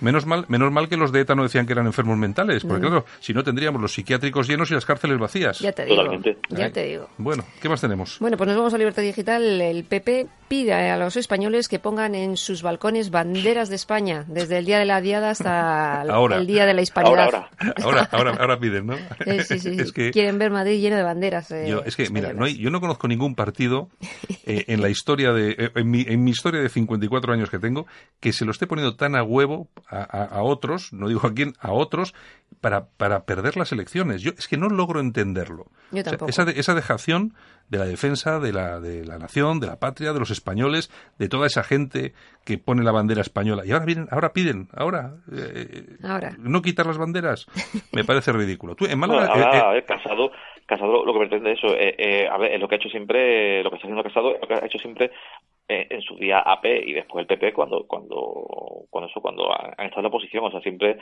Menos mal, menos mal que los de ETA no decían que eran enfermos mentales, porque mm. claro, si no tendríamos los psiquiátricos llenos y las cárceles vacías. Ya te digo. Ya te digo. Bueno, ¿qué más tenemos? Bueno, pues nos vamos a Libertad Digital. El PP pide a los españoles que pongan en sus balcones banderas de España, desde el día de la diada hasta el día de la hispanidad. Ahora, ahora, ahora, piden, ¿no? (laughs) Sí, sí, sí. Quieren ver Madrid lleno de banderas. Eh, yo, es que, mira, no hay, yo no conozco ningún partido eh, en la historia de, eh, en mi, en mi historia de 54 años que tengo, que se lo esté poniendo tan a huevo a, otros, no digo a quién, a otros, para, para perder las elecciones. Yo es que no logro entenderlo. esa, esa dejación de la defensa de la, de la nación, de la patria, de los españoles, de toda esa gente que pone la bandera española. Y ahora vienen, ahora piden, ahora, eh, ahora. no quitar las banderas, me (laughs) parece ridículo. Tú, en Málaga, eh, eh, Casado, Casado lo que pretende eso, a ver, es lo que ha hecho siempre, lo que está haciendo Casado, lo que ha hecho siempre en su día AP y después el PP cuando cuando cuando eso cuando han, estado en la oposición o sea siempre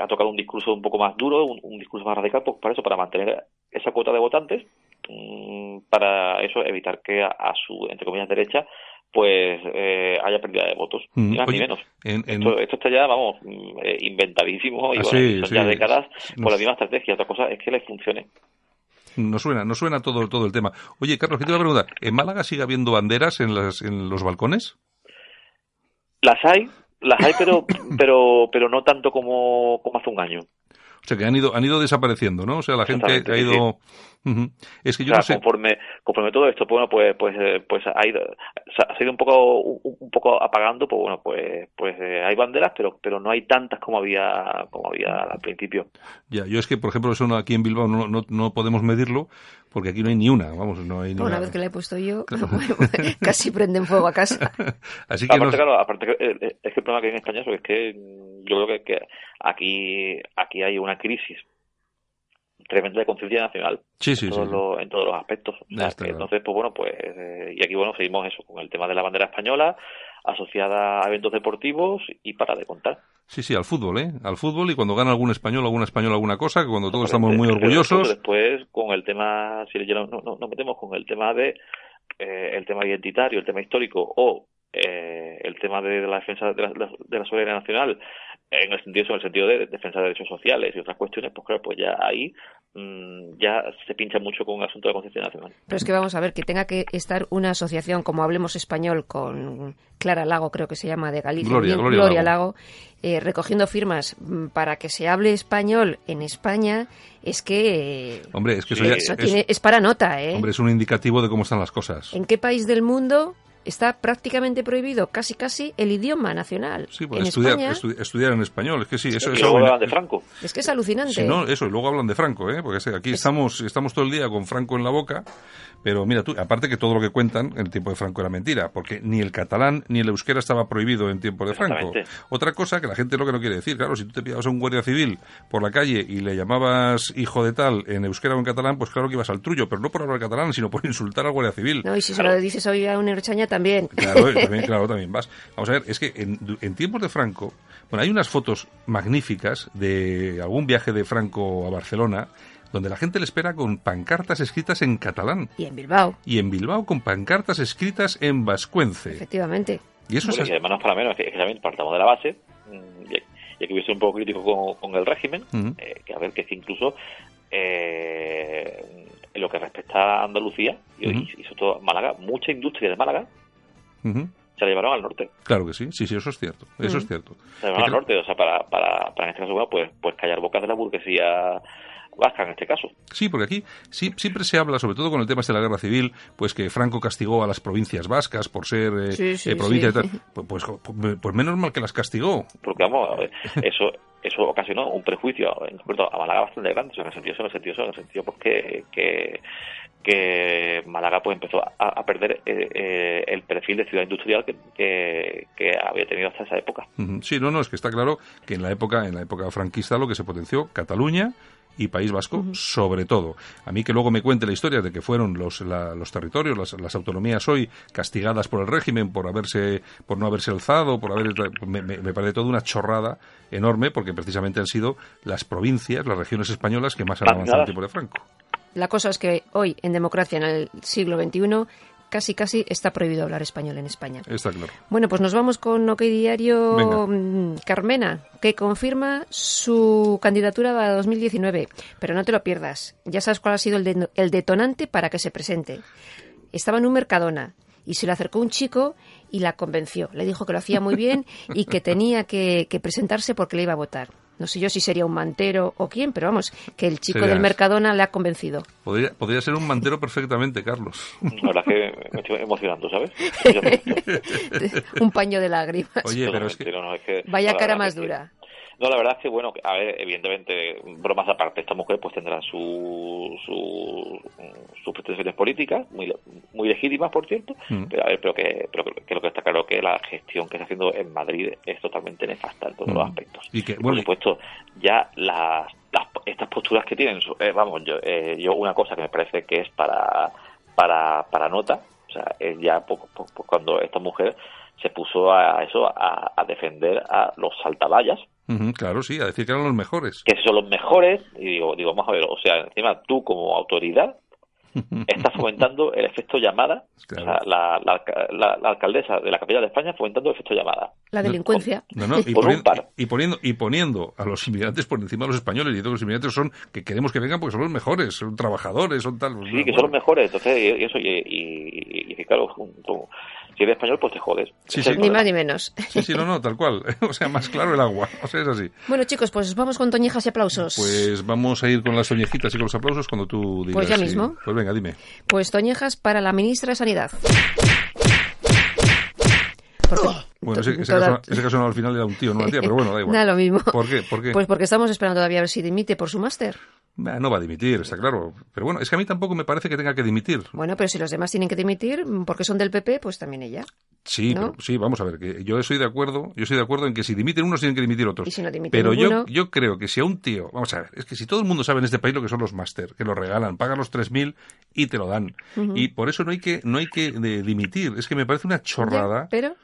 ha tocado un discurso un poco más duro un, discurso más radical pues para eso para mantener esa cuota de votantes Mm, para eso evitar que a, su, entre comillas, derecha pues eh, haya pérdida de votos, mm, ni más ni menos. esto, está ya, vamos, mm, eh, inventadísimo y ah, son ya décadas con la misma estrategia. Otra cosa es que le funcione. No suena, no suena todo, todo el tema. Oye, Carlos, ¿qué te iba a preguntar? ¿En Málaga sigue habiendo banderas en, las, en los balcones? Las hay, las hay, pero, (laughs) pero, pero no tanto como, como hace un año. O sea, que han ido, han ido desapareciendo, ¿no? O sea, la gente ha ido... Es que yo no sé... Conforme, conforme todo esto, bueno, pues, pues, eh, pues ha ido, ha ido un poco, un, poco apagando, pues bueno, pues, pues eh, hay banderas, pero, pero no hay tantas como había, como había al principio. Ya, yo es que, por ejemplo, eso aquí en Bilbao no, no, no podemos medirlo, porque aquí no hay ni una, vamos, no hay ni una. vez que la he puesto yo, (laughs) casi prenden fuego a casa. (laughs) Así que aparte, claro, aparte eh, es que el problema que hay en España es que yo creo que, aquí, aquí hay una crisis tremenda de conciencia nacional sí, sí, en, todos Los, en todos los aspectos. entonces, pues bueno, pues eh, y aquí bueno seguimos eso con el tema de la bandera española asociada a eventos deportivos y para de contar. Sí, sí, al fútbol, ¿eh? Al fútbol y cuando gana algún español, alguna española, alguna cosa, que cuando todos estamos muy orgullosos. Después, con el tema, si no, no, no metemos con el tema de eh, el tema identitario, el tema histórico o eh, el tema de, la defensa de la, de la soberanía nacional en el sentido, en el sentido de defensa de derechos sociales y otras cuestiones, pues claro, pues ya ahí mm, ya se pincha mucho con el asunto de la conciencia nacional. Pero es que vamos a ver, que tenga que estar una asociación como Hablemos Español con Clara Lago, creo que se llama, de Galicia, Gloria, Lago, eh, recogiendo firmas mm, para que se hable español en España, es que... Hombre, es que eso, ya, es para nota, ¿eh? Hombre, es un indicativo de cómo están las cosas. ¿En qué país del mundo está prácticamente prohibido casi casi el idioma nacional. Sí, pues estudiar, estudiar en español. Es que sí, eso es algo... de Franco. Es que es alucinante. Sí, no, eso, y luego hablan de Franco, ¿eh? porque aquí estamos, estamos todo el día con Franco en la boca, pero mira tú, aparte que todo lo que cuentan en el tiempo de Franco era mentira, porque ni el catalán ni el euskera estaba prohibido en tiempo de Franco. Otra cosa que la gente lo que no quiere decir, claro, si tú te pillabas a un guardia civil por la calle y le llamabas hijo de tal en euskera o en catalán, pues claro que ibas al trullo, pero no por hablar catalán, sino por insultar al guardia civil. No, y si se lo dices hoy a un erchaña también. Claro, también, (laughs) claro, también vas. Vamos a ver, es que en, tiempos de Franco, bueno, hay unas fotos magníficas de algún viaje de Franco a Barcelona donde la gente le espera con pancartas escritas en catalán. Y en Bilbao. Y en Bilbao con pancartas escritas en vascuence. Efectivamente. Y eso es... Y además no es para menos, que, también partamos de la base, mm, y aquí voy a ser un poco crítico con, el régimen, eh, que a ver, que es incluso eh, en lo que respecta a Andalucía, y, y sobre todo Málaga, mucha industria de Málaga se la llevaron al norte. Claro que sí, sí, sí, eso es cierto, eso es cierto. Se la llevaron al norte, o sea, para, para, para en este caso, pues, pues callar bocas de la burguesía vasca en este caso. Sí, porque aquí sí, siempre se habla, sobre todo con el tema de la guerra civil, pues que Franco castigó a las provincias vascas por ser eh, eh provincias pues, pues, pues, pues, menos mal que las castigó. Porque vamos, eso eso ocasionó un prejuicio en a Málaga bastante grande, en el sentido, en el sentido, en el sentido pues que, que Málaga pues empezó a, perder eh, eh, el perfil de ciudad industrial que, que, había tenido hasta esa época. Sí, no, no, es que está claro que en la época en la época franquista lo que se potenció Cataluña y País Vasco sobre todo. A mí que luego me cuente la historia de que fueron los, los territorios, las, las, autonomías hoy castigadas por el régimen por haberse por no haberse alzado, por haber me, me, parece toda una chorrada enorme porque precisamente han sido las provincias, las regiones españolas que más han avanzado en el tiempo de Franco. La cosa es que hoy, en democracia, en el siglo XXI, casi casi está prohibido hablar español en España. Está claro. Bueno, pues nos vamos con OK Diario mm, Carmena, que confirma su candidatura a 2019. Pero no te lo pierdas, ya sabes cuál ha sido el, el detonante para que se presente. Estaba en un Mercadona y se le acercó un chico y la convenció. Le dijo que lo hacía muy bien y que tenía que presentarse porque le iba a votar. No sé yo si sería un mantero o quién, pero vamos, que el chico del Mercadona le ha convencido. Podría, podría ser un mantero perfectamente, Carlos. La verdad que me estoy emocionando, ¿sabes? (laughs) un paño de lágrimas. Oye, pero es que... Vaya cara más dura. No, la verdad es que, bueno, a ver, evidentemente, bromas aparte, esta mujer pues tendrá su, su, sus pretensiones políticas, muy, muy legítimas, por cierto, mm. pero a ver, pero que, pero que lo que está claro que la gestión que está haciendo en Madrid es totalmente nefasta en todos los mm. aspectos. Y que, por supuesto, ya las, las, estas posturas que tienen, eh, vamos, yo, eh, yo una cosa que me parece que es para, para, para nota, o sea, es ya poco, cuando esta mujer se puso a eso, a, a defender a los saltavallas, claro, sí, a decir que eran los mejores. Que son los mejores, y digo, digo, vamos a ver, o sea, encima tú como autoridad (laughs) está fomentando el efecto llamada. O sea, la, alcaldesa de la capital de España fomentando el efecto llamada. La delincuencia. (laughs) y, poniendo, y, poniendo, a los inmigrantes por encima de los españoles. Y todos los inmigrantes son que queremos que vengan porque son los mejores, son trabajadores, son tal. Sí, que son los mejores. Entonces, y, eso, y, y, claro, si eres español, pues te jodes. Ni más ni menos. Sí, sí, no, no, tal cual. (laughs) O sea, más claro el agua. O sea, es así. Bueno, chicos, pues vamos con toñejas y aplausos. Pues vamos a ir con las toñejitas y con los aplausos cuando tú digas. Pues ya mismo. Pues venga, dime. Pues toñejas para la ministra de Sanidad. Bueno, ese, caso, no, al final era un tío, no una tía, pero bueno, da igual. (laughs) Nada, lo mismo. ¿Por qué? ¿Por qué? Pues porque estamos esperando todavía a ver si dimite por su máster. No va a dimitir, está claro. Pero bueno, es que a mí tampoco me parece que tenga que dimitir. Bueno, pero si los demás tienen que dimitir porque son del PP, pues también ella. Sí, sí, vamos a ver, que yo estoy de acuerdo, yo estoy de acuerdo en que si dimiten unos tienen que dimitir otros. ¿Y si no pero yo, yo creo que si a un tío, vamos a ver, es que si todo el mundo sabe en este país lo que son los máster, que lo regalan, pagan los 3.000 y te lo dan. Y por eso no hay que no hay que dimitir, es que me parece una chorrada. pero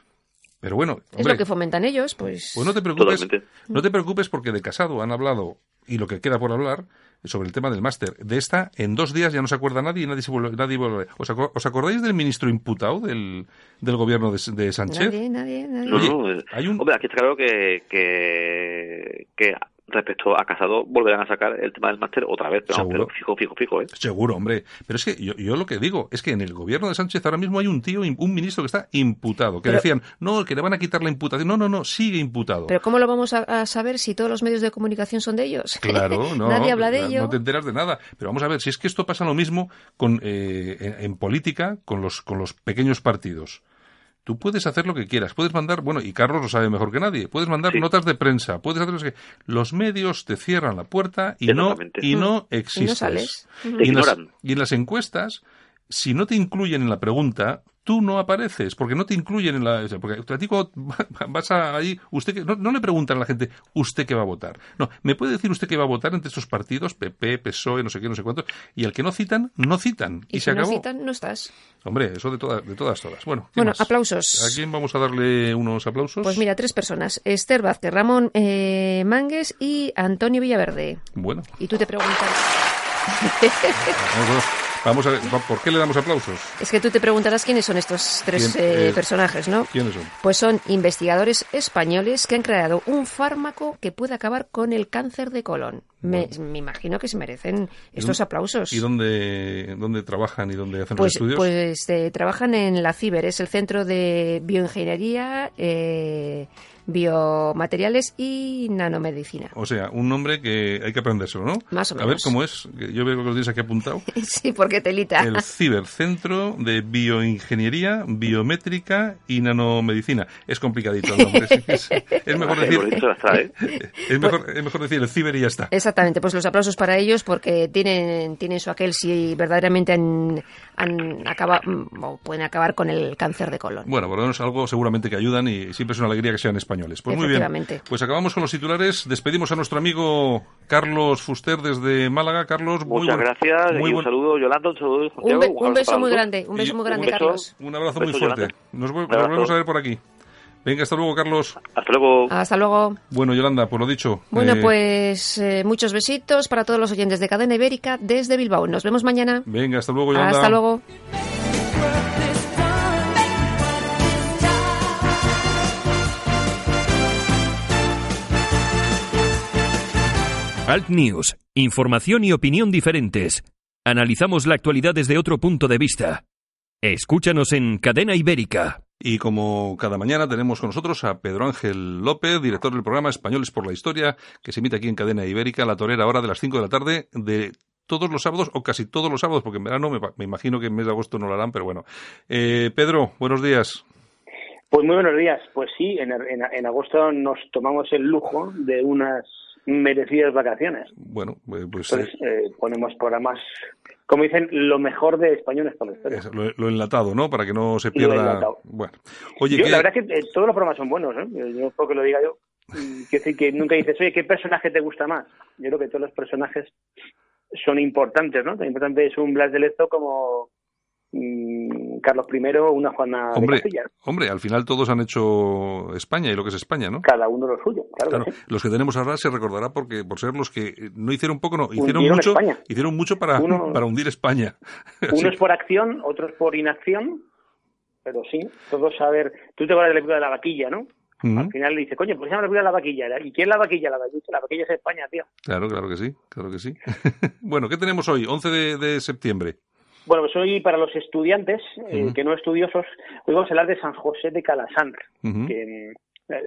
pero bueno, es lo que fomentan ellos, pues. Pues no te preocupes, no te preocupes porque de casado han hablado y lo que queda por hablar sobre el tema del máster. De esta, en dos días ya no se acuerda nadie y nadie se vuelve, nadie vuelve. ¿Os, acordáis del ministro imputado del, del gobierno de, Sánchez? Nadie, nadie, nadie. no, hay un... Hombre, aquí está claro que, que, que respecto a Casado volverán a sacar el tema del máster otra vez, pero, fijo, fijo, fijo, ¿eh? Seguro, hombre. Pero es que yo, yo, lo que digo es que en el gobierno de Sánchez ahora mismo hay un tío, un ministro que está imputado, que decían, no, que le van a quitar la imputación. No, no, no, sigue imputado. Pero ¿cómo lo vamos a, saber si todos los medios de comunicación son de ellos? (laughs) Claro, no. Nadie habla de ello. No te enteras de nada. Pero vamos a ver, si es que esto pasa lo mismo con, eh, en política con los, con los pequeños partidos. Tú puedes hacer lo que quieras, puedes mandar, bueno, y Carlos lo sabe mejor que nadie, puedes mandar notas de prensa, puedes hacer que los medios te cierran la puerta y no y no existes. Y, no sales. y en las encuestas, si no te incluyen en la pregunta, tú no apareces, porque no te incluyen en la... Porque a ti (laughs) vas a ahí, usted que, no, le preguntan a la gente, ¿usted qué va a votar? No, ¿me puede decir usted qué va a votar entre estos partidos, PP, PSOE, no sé qué, no sé cuántos? Y al que no citan, no citan. Y, si no citan, no estás. Hombre, eso de, todas de todas, todas. Bueno, bueno aplausos. ¿A quién vamos a darle unos aplausos? Pues mira, tres personas. Esther Vázquez, Ramón eh, Mangues y Antonio Villaverde. Bueno. Y tú te preguntas... (laughs) Vamos a ver, ¿por qué le damos aplausos? Es que tú te preguntarás quiénes son estos tres eh, personajes, ¿no? ¿Quiénes son? Pues son investigadores españoles que han creado un fármaco que puede acabar con el cáncer de colon. Me, imagino que se merecen estos aplausos. ¿Y dónde, dónde trabajan y dónde hacen pues, los estudios? Pues eh, trabajan en la CIBER, es el Centro de Bioingeniería eh, biomateriales y nanomedicina. O sea, un nombre que hay que aprendérselo, ¿no? Más o menos. A ver cómo es. Yo veo que lo tienes aquí apuntado. (laughs) sí, porque telita. El Cibercentro de Bioingeniería, Biométrica y Nanomedicina. Es complicadito el nombre. Es, mejor decir. (laughs) es, mejor, es mejor decir el ciber y ya está. Exactamente. Pues los aplausos para ellos porque tienen, tienen su aquel si verdaderamente han, han acabado o pueden acabar con el cáncer de colon. Bueno, por lo menos algo seguramente que ayudan y siempre es una alegría que sean españoles pues muy bien. Pues acabamos con los titulares. Despedimos a nuestro amigo Carlos Fuster desde Málaga. Carlos, muchas gracias. y un saludo, Yolanda. Un saludo, Un, beso muy grande. Un beso muy grande, Carlos. Un abrazo muy fuerte. Nos, volvemos a ver por aquí. Venga, hasta luego, Carlos. Hasta luego. Hasta luego. Bueno, Yolanda, por lo dicho. Bueno, eh, pues eh, muchos besitos para todos los oyentes de Cadena Ibérica desde Bilbao. Nos vemos mañana. Venga, hasta luego, Yolanda. Hasta luego. Alt News, información y opinión diferentes. Analizamos la actualidad desde otro punto de vista. Escúchanos en Cadena Ibérica. Y como cada mañana tenemos con nosotros a Pedro Ángel López, director del programa Españoles por la Historia, que se emite aquí en Cadena Ibérica, la torera ahora de las 5 de la tarde de todos los sábados, o casi todos los sábados, porque en verano me, imagino que en mes de agosto no lo harán, pero bueno. Eh, Pedro, buenos días. Pues muy buenos días. Pues sí, en agosto nos tomamos el lujo de unas merecidas vacaciones. Bueno, eh, pues... Eh, eh, ponemos programas, como dicen, lo mejor de españoles la historia. lo, enlatado, ¿no? Para que no se pierda... Bueno. Oye, La verdad es que todos los programas son buenos, ¿no? Yo creo que lo diga yo. Mm, quiero decir que nunca dices, oye, ¿qué personaje te gusta más? Yo creo que todos los personajes son importantes, ¿no? Tan importante es un Blas de Lezo como mm, Carlos I una Juana hombre, de Castilla. Hombre, al final todos han hecho España y lo que es España, ¿no? Cada uno lo suyo, claro. Los que tenemos ahora se recordará porque por ser los que no hicieron poco, no, hicieron mucho, hicieron mucho para, para hundir España. (laughs) Unos por acción, otros por inacción, pero sí, todos saber. Tú te vas de la película de la vaquilla, ¿no? Al final le dice, coño, pues se llama la vaquilla. ¿Y quién es la vaquilla? La vaquilla, la vaquilla es España, tío. Claro, claro que sí, claro que sí. (laughs) bueno, ¿qué tenemos hoy? 11 de, septiembre. Bueno, pues hoy para los estudiantes, eh, que no estudiosos, hoy vamos a hablar de San José de Calasandra, que eh,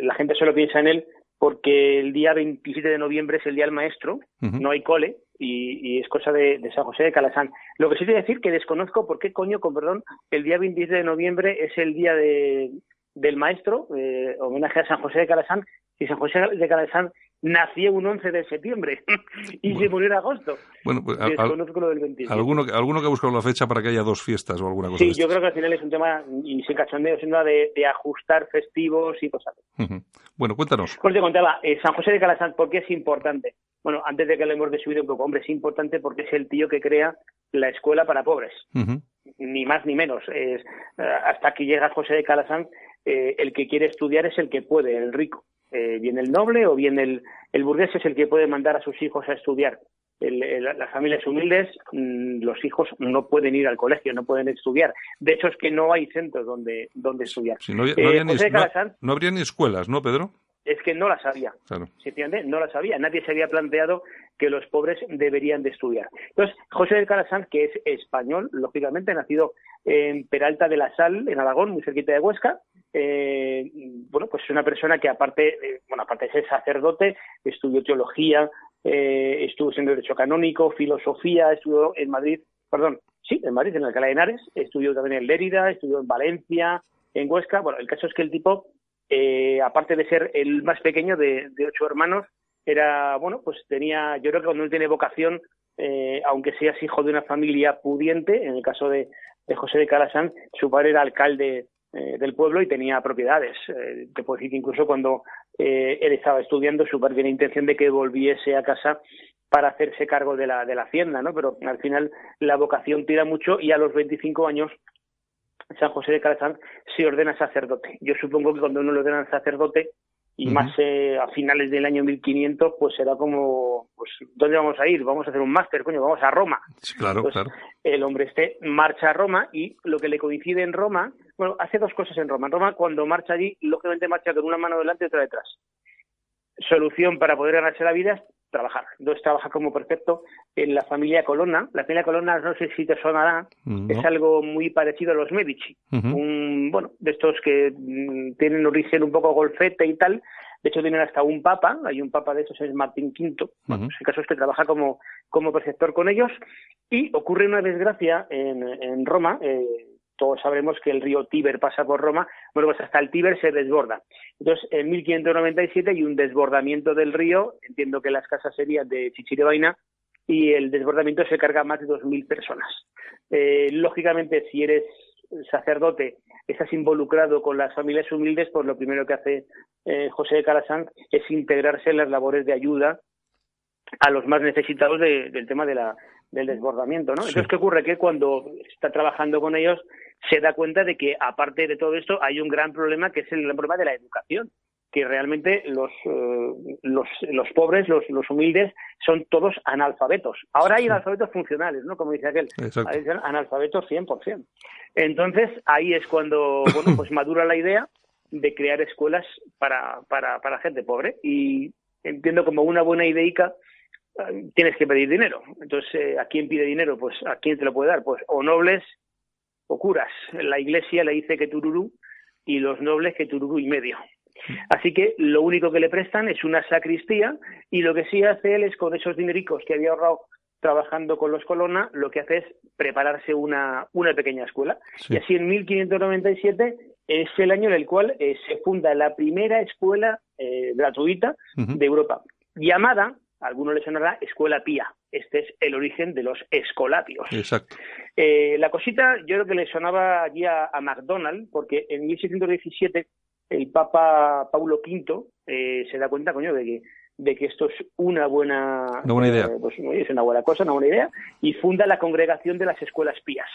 la gente solo piensa en él porque el día 27 de noviembre es el Día del Maestro, no hay cole, y, es cosa de, San José de Calasán. Lo que sí te decir que desconozco por qué coño, con perdón, el día 27 de noviembre es el Día de, del Maestro, eh, homenaje a San José de Calasán, y San José de Calasán nació un 11 de septiembre (laughs) y se murió en agosto. Bueno, pues lo del 27. ¿Alguno, ¿Alguno que ha buscado la fecha para que haya dos fiestas o alguna cosa Sí, yo creo que al final es un tema, y sin cachondeo, sino de, de ajustar festivos y cosas. Bueno, cuéntanos. Pues te contaba, eh, San José de Calasán, ¿por qué es importante? Bueno, antes de que le hemos subido un poco, hombre, es importante porque es el tío que crea la escuela para pobres. Ni más ni menos. Es, eh, hasta que llega José de Calasán, eh, el que quiere estudiar es el que puede, el rico. Eh, bien el noble o bien el, el burgués es el que puede mandar a sus hijos a estudiar. las familias humildes, mm, los hijos no pueden ir al colegio, no pueden estudiar. De hecho, es que no hay centros donde, donde estudiar. no, habría ni, escuelas, ¿no, Pedro? Es que no las había. Claro. ¿Se entiende? No las había. Nadie se había planteado que los pobres deberían de estudiar. Entonces, José del Calasán, que es español, lógicamente, nacido en Peralta de la Sal, en Aragón, muy cerquita de Huesca, eh, bueno, pues es una persona que aparte, bueno, aparte de ser sacerdote, estudió teología, eh, estuvo en derecho canónico, filosofía, estudió en Madrid, perdón, sí, en Madrid, en Alcalá de Henares, estudió también en Lérida, estudió en Valencia, en Huesca. Bueno, el caso es que el tipo, eh, aparte de ser el más pequeño de, ocho hermanos, era, bueno, pues tenía, yo creo que cuando él tiene vocación, eh, aunque seas hijo de una familia pudiente, en el caso de, José de Calasán, su padre era alcalde eh, del pueblo y tenía propiedades. Eh, te puedo decir que incluso cuando eh, él estaba estudiando, su padre tenía intención de que volviese a casa para hacerse cargo de la, de la hacienda, ¿no? Pero al final la vocación tira mucho y a los 25 años San José de Calazán se ordena sacerdote. Yo supongo que cuando uno lo ordena sacerdote, y más eh, a finales del año 1500, pues era como, pues, ¿dónde vamos a ir? Vamos a hacer un máster, coño, vamos a Roma. claro, pues, claro. El hombre este marcha a Roma y lo que le coincide en Roma, bueno, hace dos cosas en Roma. En Roma, cuando marcha allí, lógicamente marcha con una mano delante y otra detrás. Solución para poder ganarse la vida trabajar. Entonces trabaja como perfecto en la familia Colonna. La familia Colonna, no sé si te sonará, mm, es algo muy parecido a los Medici. un, bueno, de estos que mm, tienen origen un poco golfete y tal. De hecho, tienen hasta un papa, hay un papa de esos, es Martín V. Bueno, pues el caso es que trabaja como, como preceptor con ellos. Y ocurre una desgracia en, en Roma, eh, todos sabremos que el río Tíber pasa por Roma, bueno, pues hasta el Tíber se desborda. Entonces, en 1597 hay un desbordamiento del río, entiendo que las casas serían de Chichirevaina, y el desbordamiento se carga más de 2.000 personas. Eh, lógicamente, si eres sacerdote, estás involucrado con las familias humildes, pues lo primero que hace eh, José de Calasán es integrarse en las labores de ayuda a los más necesitados del tema de la, del desbordamiento, ¿no? Entonces, ¿qué ocurre? Que cuando está trabajando con ellos, se da cuenta de que, aparte de todo esto, hay un gran problema que es el problema de la educación que realmente los, eh, los, los, pobres, los, los, humildes, son todos analfabetos. Ahora hay analfabetos funcionales, ¿no? Como dice aquel. Hay analfabetos 100%. Entonces, ahí es cuando, bueno, pues (coughs) madura la idea de crear escuelas para, para, para gente pobre. Y entiendo como una buena ideica tienes que pedir dinero. Entonces, eh, ¿a quién pide dinero? Pues, ¿a quién te lo puede dar? Pues, o nobles o curas. La iglesia le dice que tururú y los nobles que tururú y medio. Así que lo único que le prestan es una sacristía y lo que sí hace él es con esos dinericos que había ahorrado trabajando con los Colonna, lo que hace es prepararse una, una pequeña escuela. Y así en 1597 es el año en el cual eh, se funda la primera escuela eh, gratuita de Europa, llamada a alguno le sonará Escuela Pía. Este es el origen de los escolapios. Exacto. Eh, la cosita, yo creo que le sonaba allí a, a MacDonald, porque en 1617 el Papa Paulo V eh, se da cuenta, coño, de que de que esto es una buena, una buena idea. Eh, pues, es una buena cosa, una buena idea, y funda la congregación de las escuelas pías.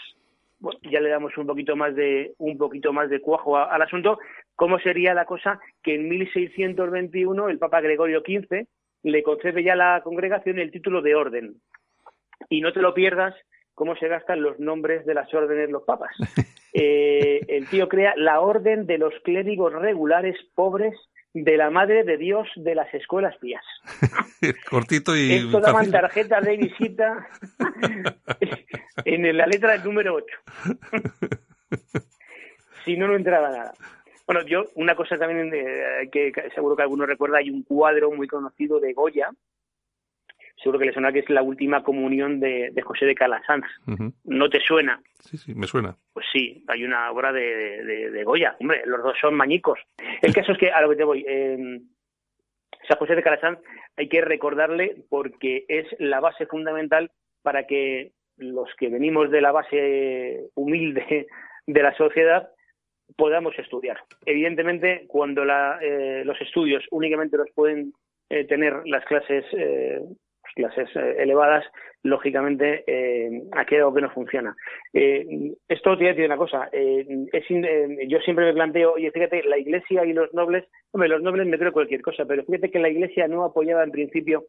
ya le damos un poquito más de un poquito más de cuajo al asunto. ¿Cómo sería la cosa que en 1621 el Papa Gregorio XV le concede ya a la congregación el título de orden? Y no te lo pierdas cómo se gastan los nombres de las órdenes los papas. (laughs) Eh, el tío crea la orden de los clérigos regulares pobres de la Madre de Dios de las escuelas pías. (laughs) Cortito y. Esto daban tarjetas de visita (laughs) en la letra del número 8. si no, no entraba nada. Bueno, yo, una cosa también eh, que seguro que alguno recuerda, hay un cuadro muy conocido de Goya, seguro que le suena que es la última comunión de, José de Calasanz. ¿No te suena? Sí, sí, me suena. Pues sí, hay una obra de, Goya. Hombre, los dos son mañicos. El caso es que, a lo que te voy, eh, San José de Calasanz hay que recordarle porque es la base fundamental para que los que venimos de la base humilde de la sociedad podamos estudiar. Evidentemente, cuando eh, los estudios únicamente los pueden eh, tener las clases eh, clases eh, elevadas, lógicamente eh, aquí hay algo que no funciona. Eh, esto tiene, tiene una cosa, es yo siempre me planteo, oye, fíjate, la Iglesia y los nobles, hombre, los nobles me creo cualquier cosa, pero fíjate que la Iglesia no apoyaba en principio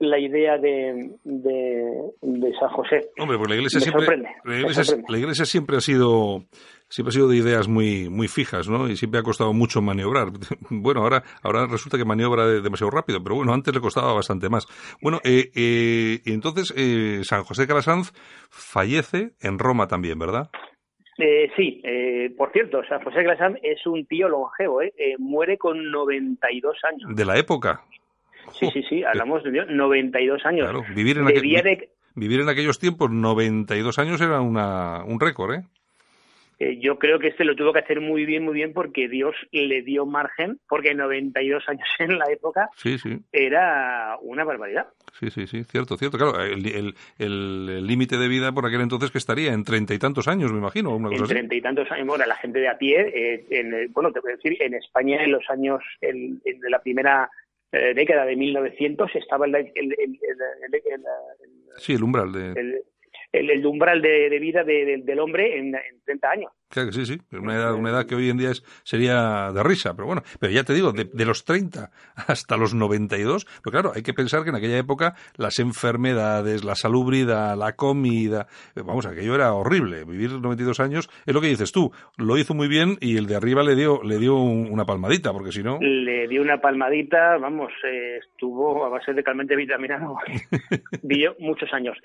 la idea de, de, San José. Hombre, pues la iglesia, siempre, la iglesia siempre ha sido siempre ha sido de ideas muy, muy fijas, ¿no? Y siempre ha costado mucho maniobrar. (laughs) Bueno, ahora, ahora resulta que maniobra demasiado rápido, pero bueno, antes le costaba bastante más. Bueno, eh, eh, entonces eh, San José Calasanz fallece en Roma también, ¿verdad? Eh, sí, eh, por cierto, San José Calasanz es un tío longevo, ¿eh? muere con 92 años. ¿De la época? Sí, sí, sí, hablamos de 92 años. Claro, vivir en, vivir en aquellos tiempos, 92 años era una, un récord, ¿eh? Eh, yo creo que este lo tuvo que hacer muy bien, muy bien, porque Dios le dio margen, porque 92 años en la época era una barbaridad. Sí, sí, sí, cierto, cierto. Claro, el límite de vida por aquel entonces que estaría en treinta y tantos años, me imagino. Una en treinta y tantos años. Bueno, la gente de a pie, eh, en, bueno, te puedo decir, en España en los años el, de la primera eh, década de 1900 estaba el, el, el, sí, el umbral de el, umbral de, vida del hombre en, en, 30 años. Claro que sí, sí. Una edad, una edad que hoy en día es, sería de risa, pero bueno. Pero ya te digo, de, de los 30 hasta los 92, pero claro, hay que pensar que en aquella época las enfermedades, la salubridad, la comida, eh, vamos, aquello era horrible. Vivir 92 años es lo que dices tú. Lo hizo muy bien y el de arriba le dio, le dio una palmadita, porque si no. Le dio una palmadita, vamos, eh, estuvo a base de calmente vitaminado. (laughs) Vivió muchos años.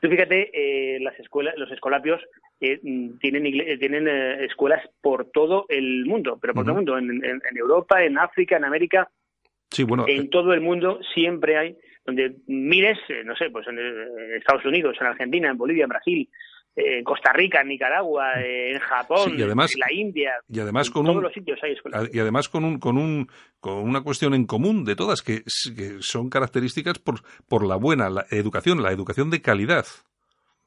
Tú fíjate, eh, las escuelas, los escolapios mm, tienen, tienen eh, escuelas por todo el mundo, pero por todo el mundo, en, Europa, en África, en América, sí, bueno, en eh, todo el mundo siempre hay, donde mires, eh, no sé, pues en, Estados Unidos, en Argentina, en Bolivia, en Brasil, en Costa Rica, en Nicaragua, en Japón, en la India, y además con todos los sitios hay escuelas. Y además con un, con un, con una cuestión en común de todas que, que son características por, por la buena la educación, la educación de calidad.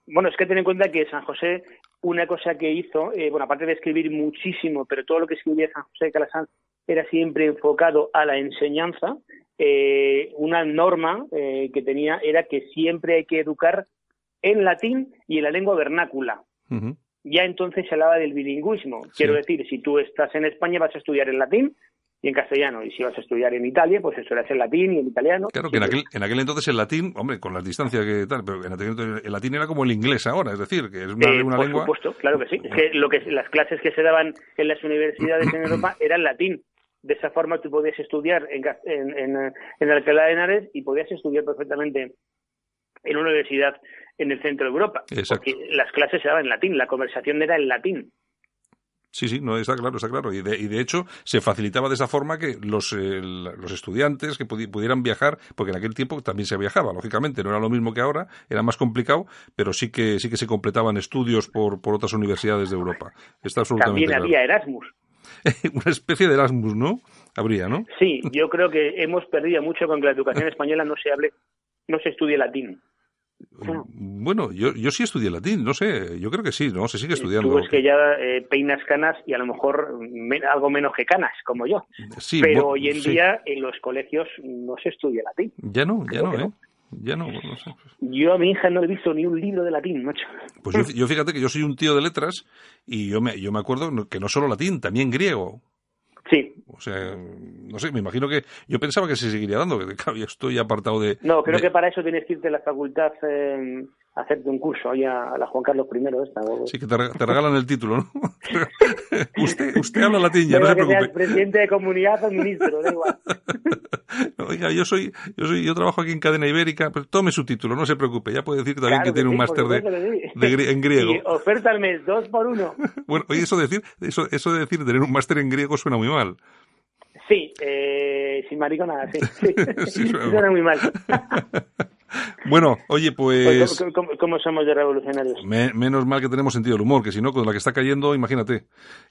Bueno, es que ten en cuenta que San José, una cosa que hizo, eh, bueno, aparte de escribir muchísimo, pero todo lo que escribía San José de Calasanz era siempre enfocado a la enseñanza, eh, una norma eh, que tenía era que siempre hay que educar en latín y en la lengua vernácula. Ya entonces se hablaba del bilingüismo. Quiero decir, si tú estás en España vas a estudiar en latín, y en castellano. Y si vas a estudiar en Italia, pues estudiarás en latín y en italiano. Claro, que en aquel, en aquel entonces el latín, hombre, con las distancias que tal, pero en aquel el latín era como el inglés ahora, es decir, que es una, eh, una por lengua. Por supuesto, claro que sí. Es que, lo que las clases que se daban en las universidades en Europa (clears throat) eran latín. De esa forma tú podías estudiar en, en, en, Alcalá de Henares y podías estudiar perfectamente en una universidad en el centro de Europa. Exacto. Porque las clases se daban en latín, la conversación era en latín. Sí, sí, no, está claro, está claro. Y de, y de hecho se facilitaba de esa forma que los, eh, los estudiantes que pudieran viajar, porque en aquel tiempo también se viajaba, lógicamente, no era lo mismo que ahora, era más complicado, pero sí que sí que se completaban estudios por, por otras universidades de Europa. Está absolutamente También había Erasmus. (laughs) Una especie de Erasmus, ¿no? Habría, ¿no? Sí, yo creo que hemos perdido mucho con que la educación española no se hable, no se estudie latín. Bueno, yo, yo sí estudié latín, no sé, yo creo que sí, ¿no? Se sigue estudiando. Tú es que ya eh, peinas canas y a lo mejor algo menos que canas, como yo. Pero hoy en día en los colegios no se estudia latín. Ya no, ya no, ¿eh? Ya no, no sé. Yo a mi hija no he visto ni un libro de latín, macho. Pues yo, (laughs) yo fíjate que yo soy un tío de letras y yo me, yo me acuerdo que no solo latín, también griego. O sea, no sé, me imagino que yo pensaba que se seguiría dando, que claro, yo estoy apartado de... No, creo que para eso tienes que irte a la facultad eh, hacerte un curso ahí a, la Juan Carlos I esta. Sí, que te, regalan el título, ¿no? (laughs) usted, usted habla latín, ya no se preocupe. presidente de comunidad o ministro, da igual. (laughs) oiga, yo soy, yo soy, yo trabajo aquí en cadena ibérica, pero tome su título, no se preocupe, ya puede decir también que, tiene un máster de, en griego. (laughs) Y oferta al mes, dos por uno. bueno, oye, eso de decir, eso, eso de decir tener un máster en griego suena muy mal. Sí, eh, sin maricona, sí. sí, (laughs) suena muy mal. (laughs) Bueno, oye, pues... ¿Cómo, somos de revolucionarios? menos mal que tenemos sentido del humor, que si no, con la que está cayendo, imagínate,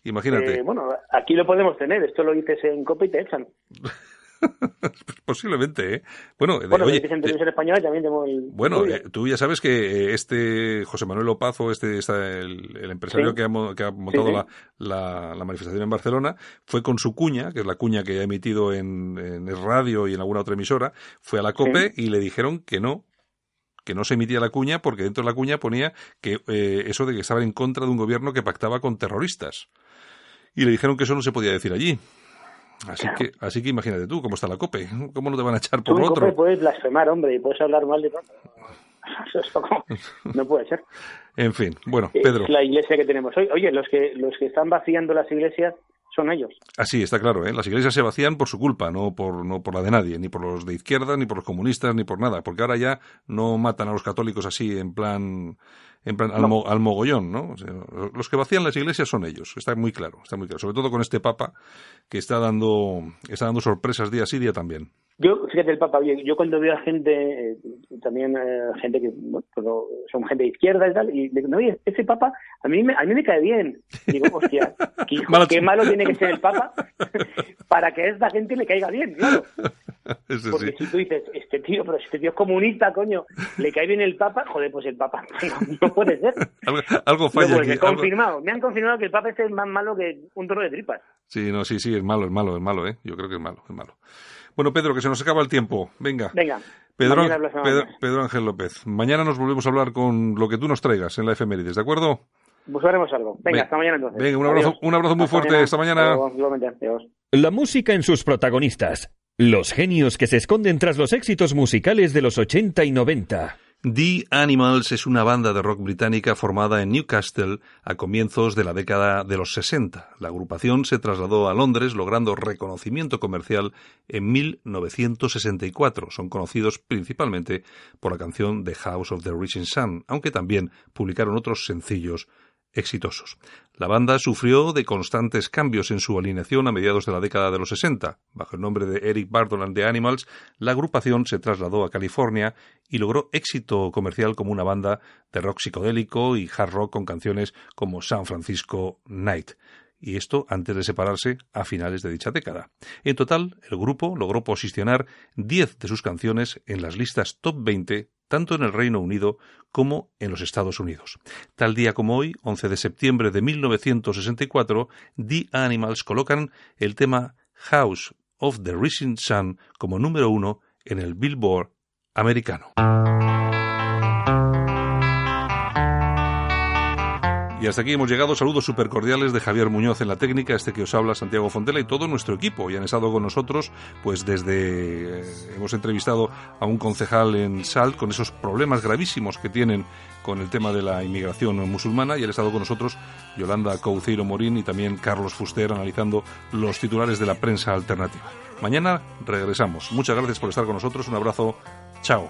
imagínate. Eh, bueno, aquí lo podemos tener, esto lo dices en copia y te echan. (laughs) (laughs) Posiblemente, ¿eh? Bueno, bueno oye, en español también tenemos Bueno, eh, tú ya sabes que eh, este José Manuel Opazo, este, el, empresario que, ha, montado La, la, manifestación en Barcelona, fue con su cuña, que es la cuña que ha emitido en, en radio y en alguna otra emisora, fue a la COPE y le dijeron que no, que no se emitía la cuña porque dentro de la cuña ponía que eh, eso de que estaban en contra de un gobierno que pactaba con terroristas. Y le dijeron que eso no se podía decir allí. Así que, así que imagínate tú cómo está la COPE. ¿Cómo no te van a echar por tú otro? COPE puedes blasfemar, hombre, y puedes hablar mal de (laughs) no puede ser. en fin, bueno, Pedro. Es la iglesia que tenemos hoy. Oye, los que, los que están vaciando las iglesias son ellos. Así, está claro, ¿eh? Las iglesias se vacían por su culpa, no por, no por la de nadie, ni por los de izquierda, ni por los comunistas, ni por nada, porque ahora ya no matan a los católicos así en plan en plan al, al, mogollón, ¿no? los que vacían las iglesias son ellos, está muy claro, está muy claro, sobre todo con este papa que está dando está dando sorpresas día sí día también. Yo, fíjate el Papa, bien, yo cuando veo a gente, eh, también eh, gente que bueno, son gente de izquierda y tal, y digo, no, oye, ese Papa a mí me, a mí me cae bien. digo, hostia, (laughs) qué, malo tiene que ser el Papa (laughs) para que a esta gente le caiga bien, claro. (laughs) Porque si tú dices, este tío, pero este tío es comunista, coño, le cae bien el Papa, joder, pues el Papa no, puede ser. algo, falla aquí. Confirmado, me han confirmado que el Papa este es más malo que un toro de tripas. Sí, no, sí, sí, es malo, es malo, es malo, ¿eh? Yo creo que es malo, es malo. Bueno, Pedro, que se nos acaba el tiempo. Venga. Venga. Pedro, Pedro, Ángel López. Mañana nos volvemos a hablar con lo que tú nos traigas en la efemérides, ¿de acuerdo? Buscaremos algo. Venga, hasta mañana entonces. Venga, un abrazo, un abrazo muy fuerte. Hasta mañana. La música en sus protagonistas. Los genios que se esconden tras los éxitos musicales de los 80 y 90. The Animals es una banda de rock británica formada en Newcastle a comienzos de la década de los 60. La agrupación se trasladó a Londres logrando reconocimiento comercial en 1964. Son conocidos principalmente por la canción The House of the Rising Sun, aunque también publicaron otros sencillos exitosos. La banda sufrió de constantes cambios en su alineación a mediados de la década de los 60. Bajo el nombre de Eric Bardon and the Animals, la agrupación se trasladó a California y logró éxito comercial como una banda de rock psicodélico y hard rock con canciones como San Francisco Night y esto antes de separarse a finales de dicha década. En total, el grupo logró posicionar 10 de sus canciones en las listas top 20 tanto en el Reino Unido como en los Estados Unidos. Tal día como hoy, 11 de septiembre de 1964, The Animals colocan el tema House of the Rising Sun como número uno en el Billboard americano. Y hasta aquí hemos llegado. Saludos súper cordiales de Javier Muñoz en la técnica, este que os habla Santiago Fontela y todo nuestro equipo. Y han estado con nosotros, pues desde. Eh, hemos entrevistado a un concejal en Salt con esos problemas gravísimos que tienen con el tema de la inmigración musulmana. Y han estado con nosotros Yolanda Couceiro Morín y también Carlos Fuster analizando los titulares de la prensa alternativa. Mañana regresamos. Muchas gracias por estar con nosotros. Un abrazo. Chao.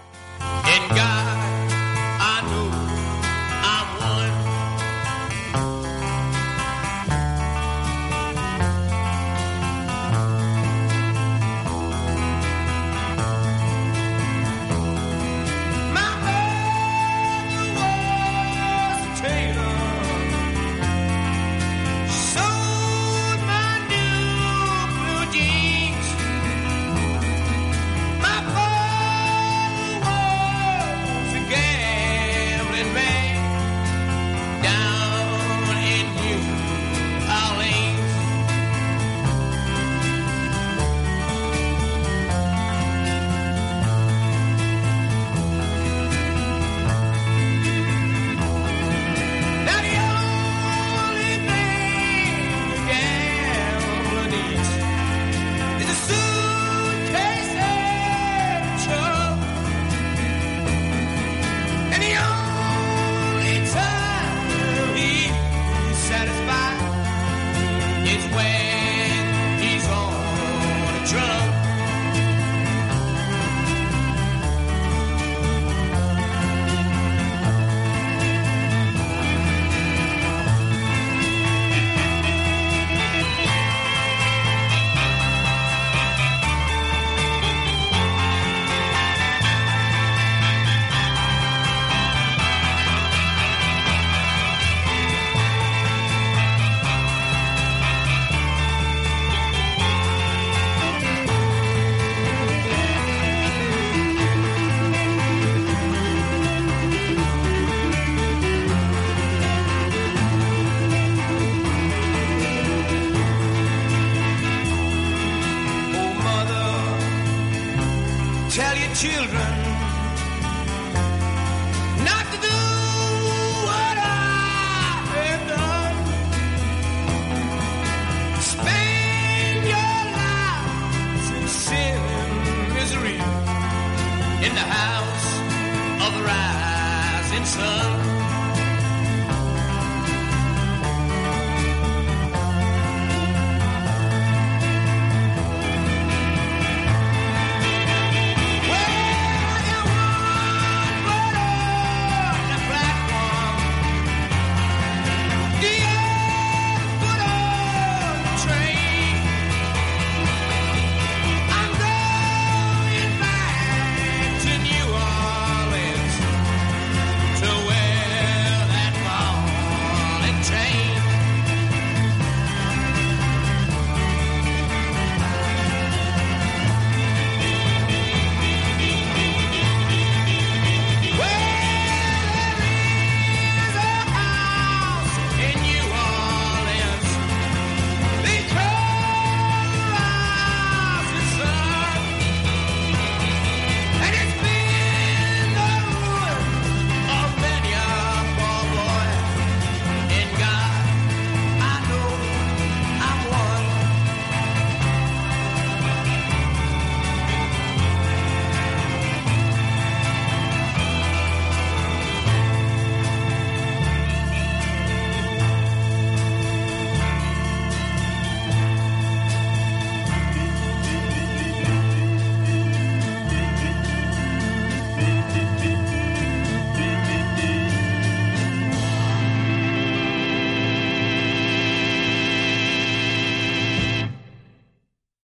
Children not to do what I have done. Spend your lives in sin and misery in the house of the rising sun.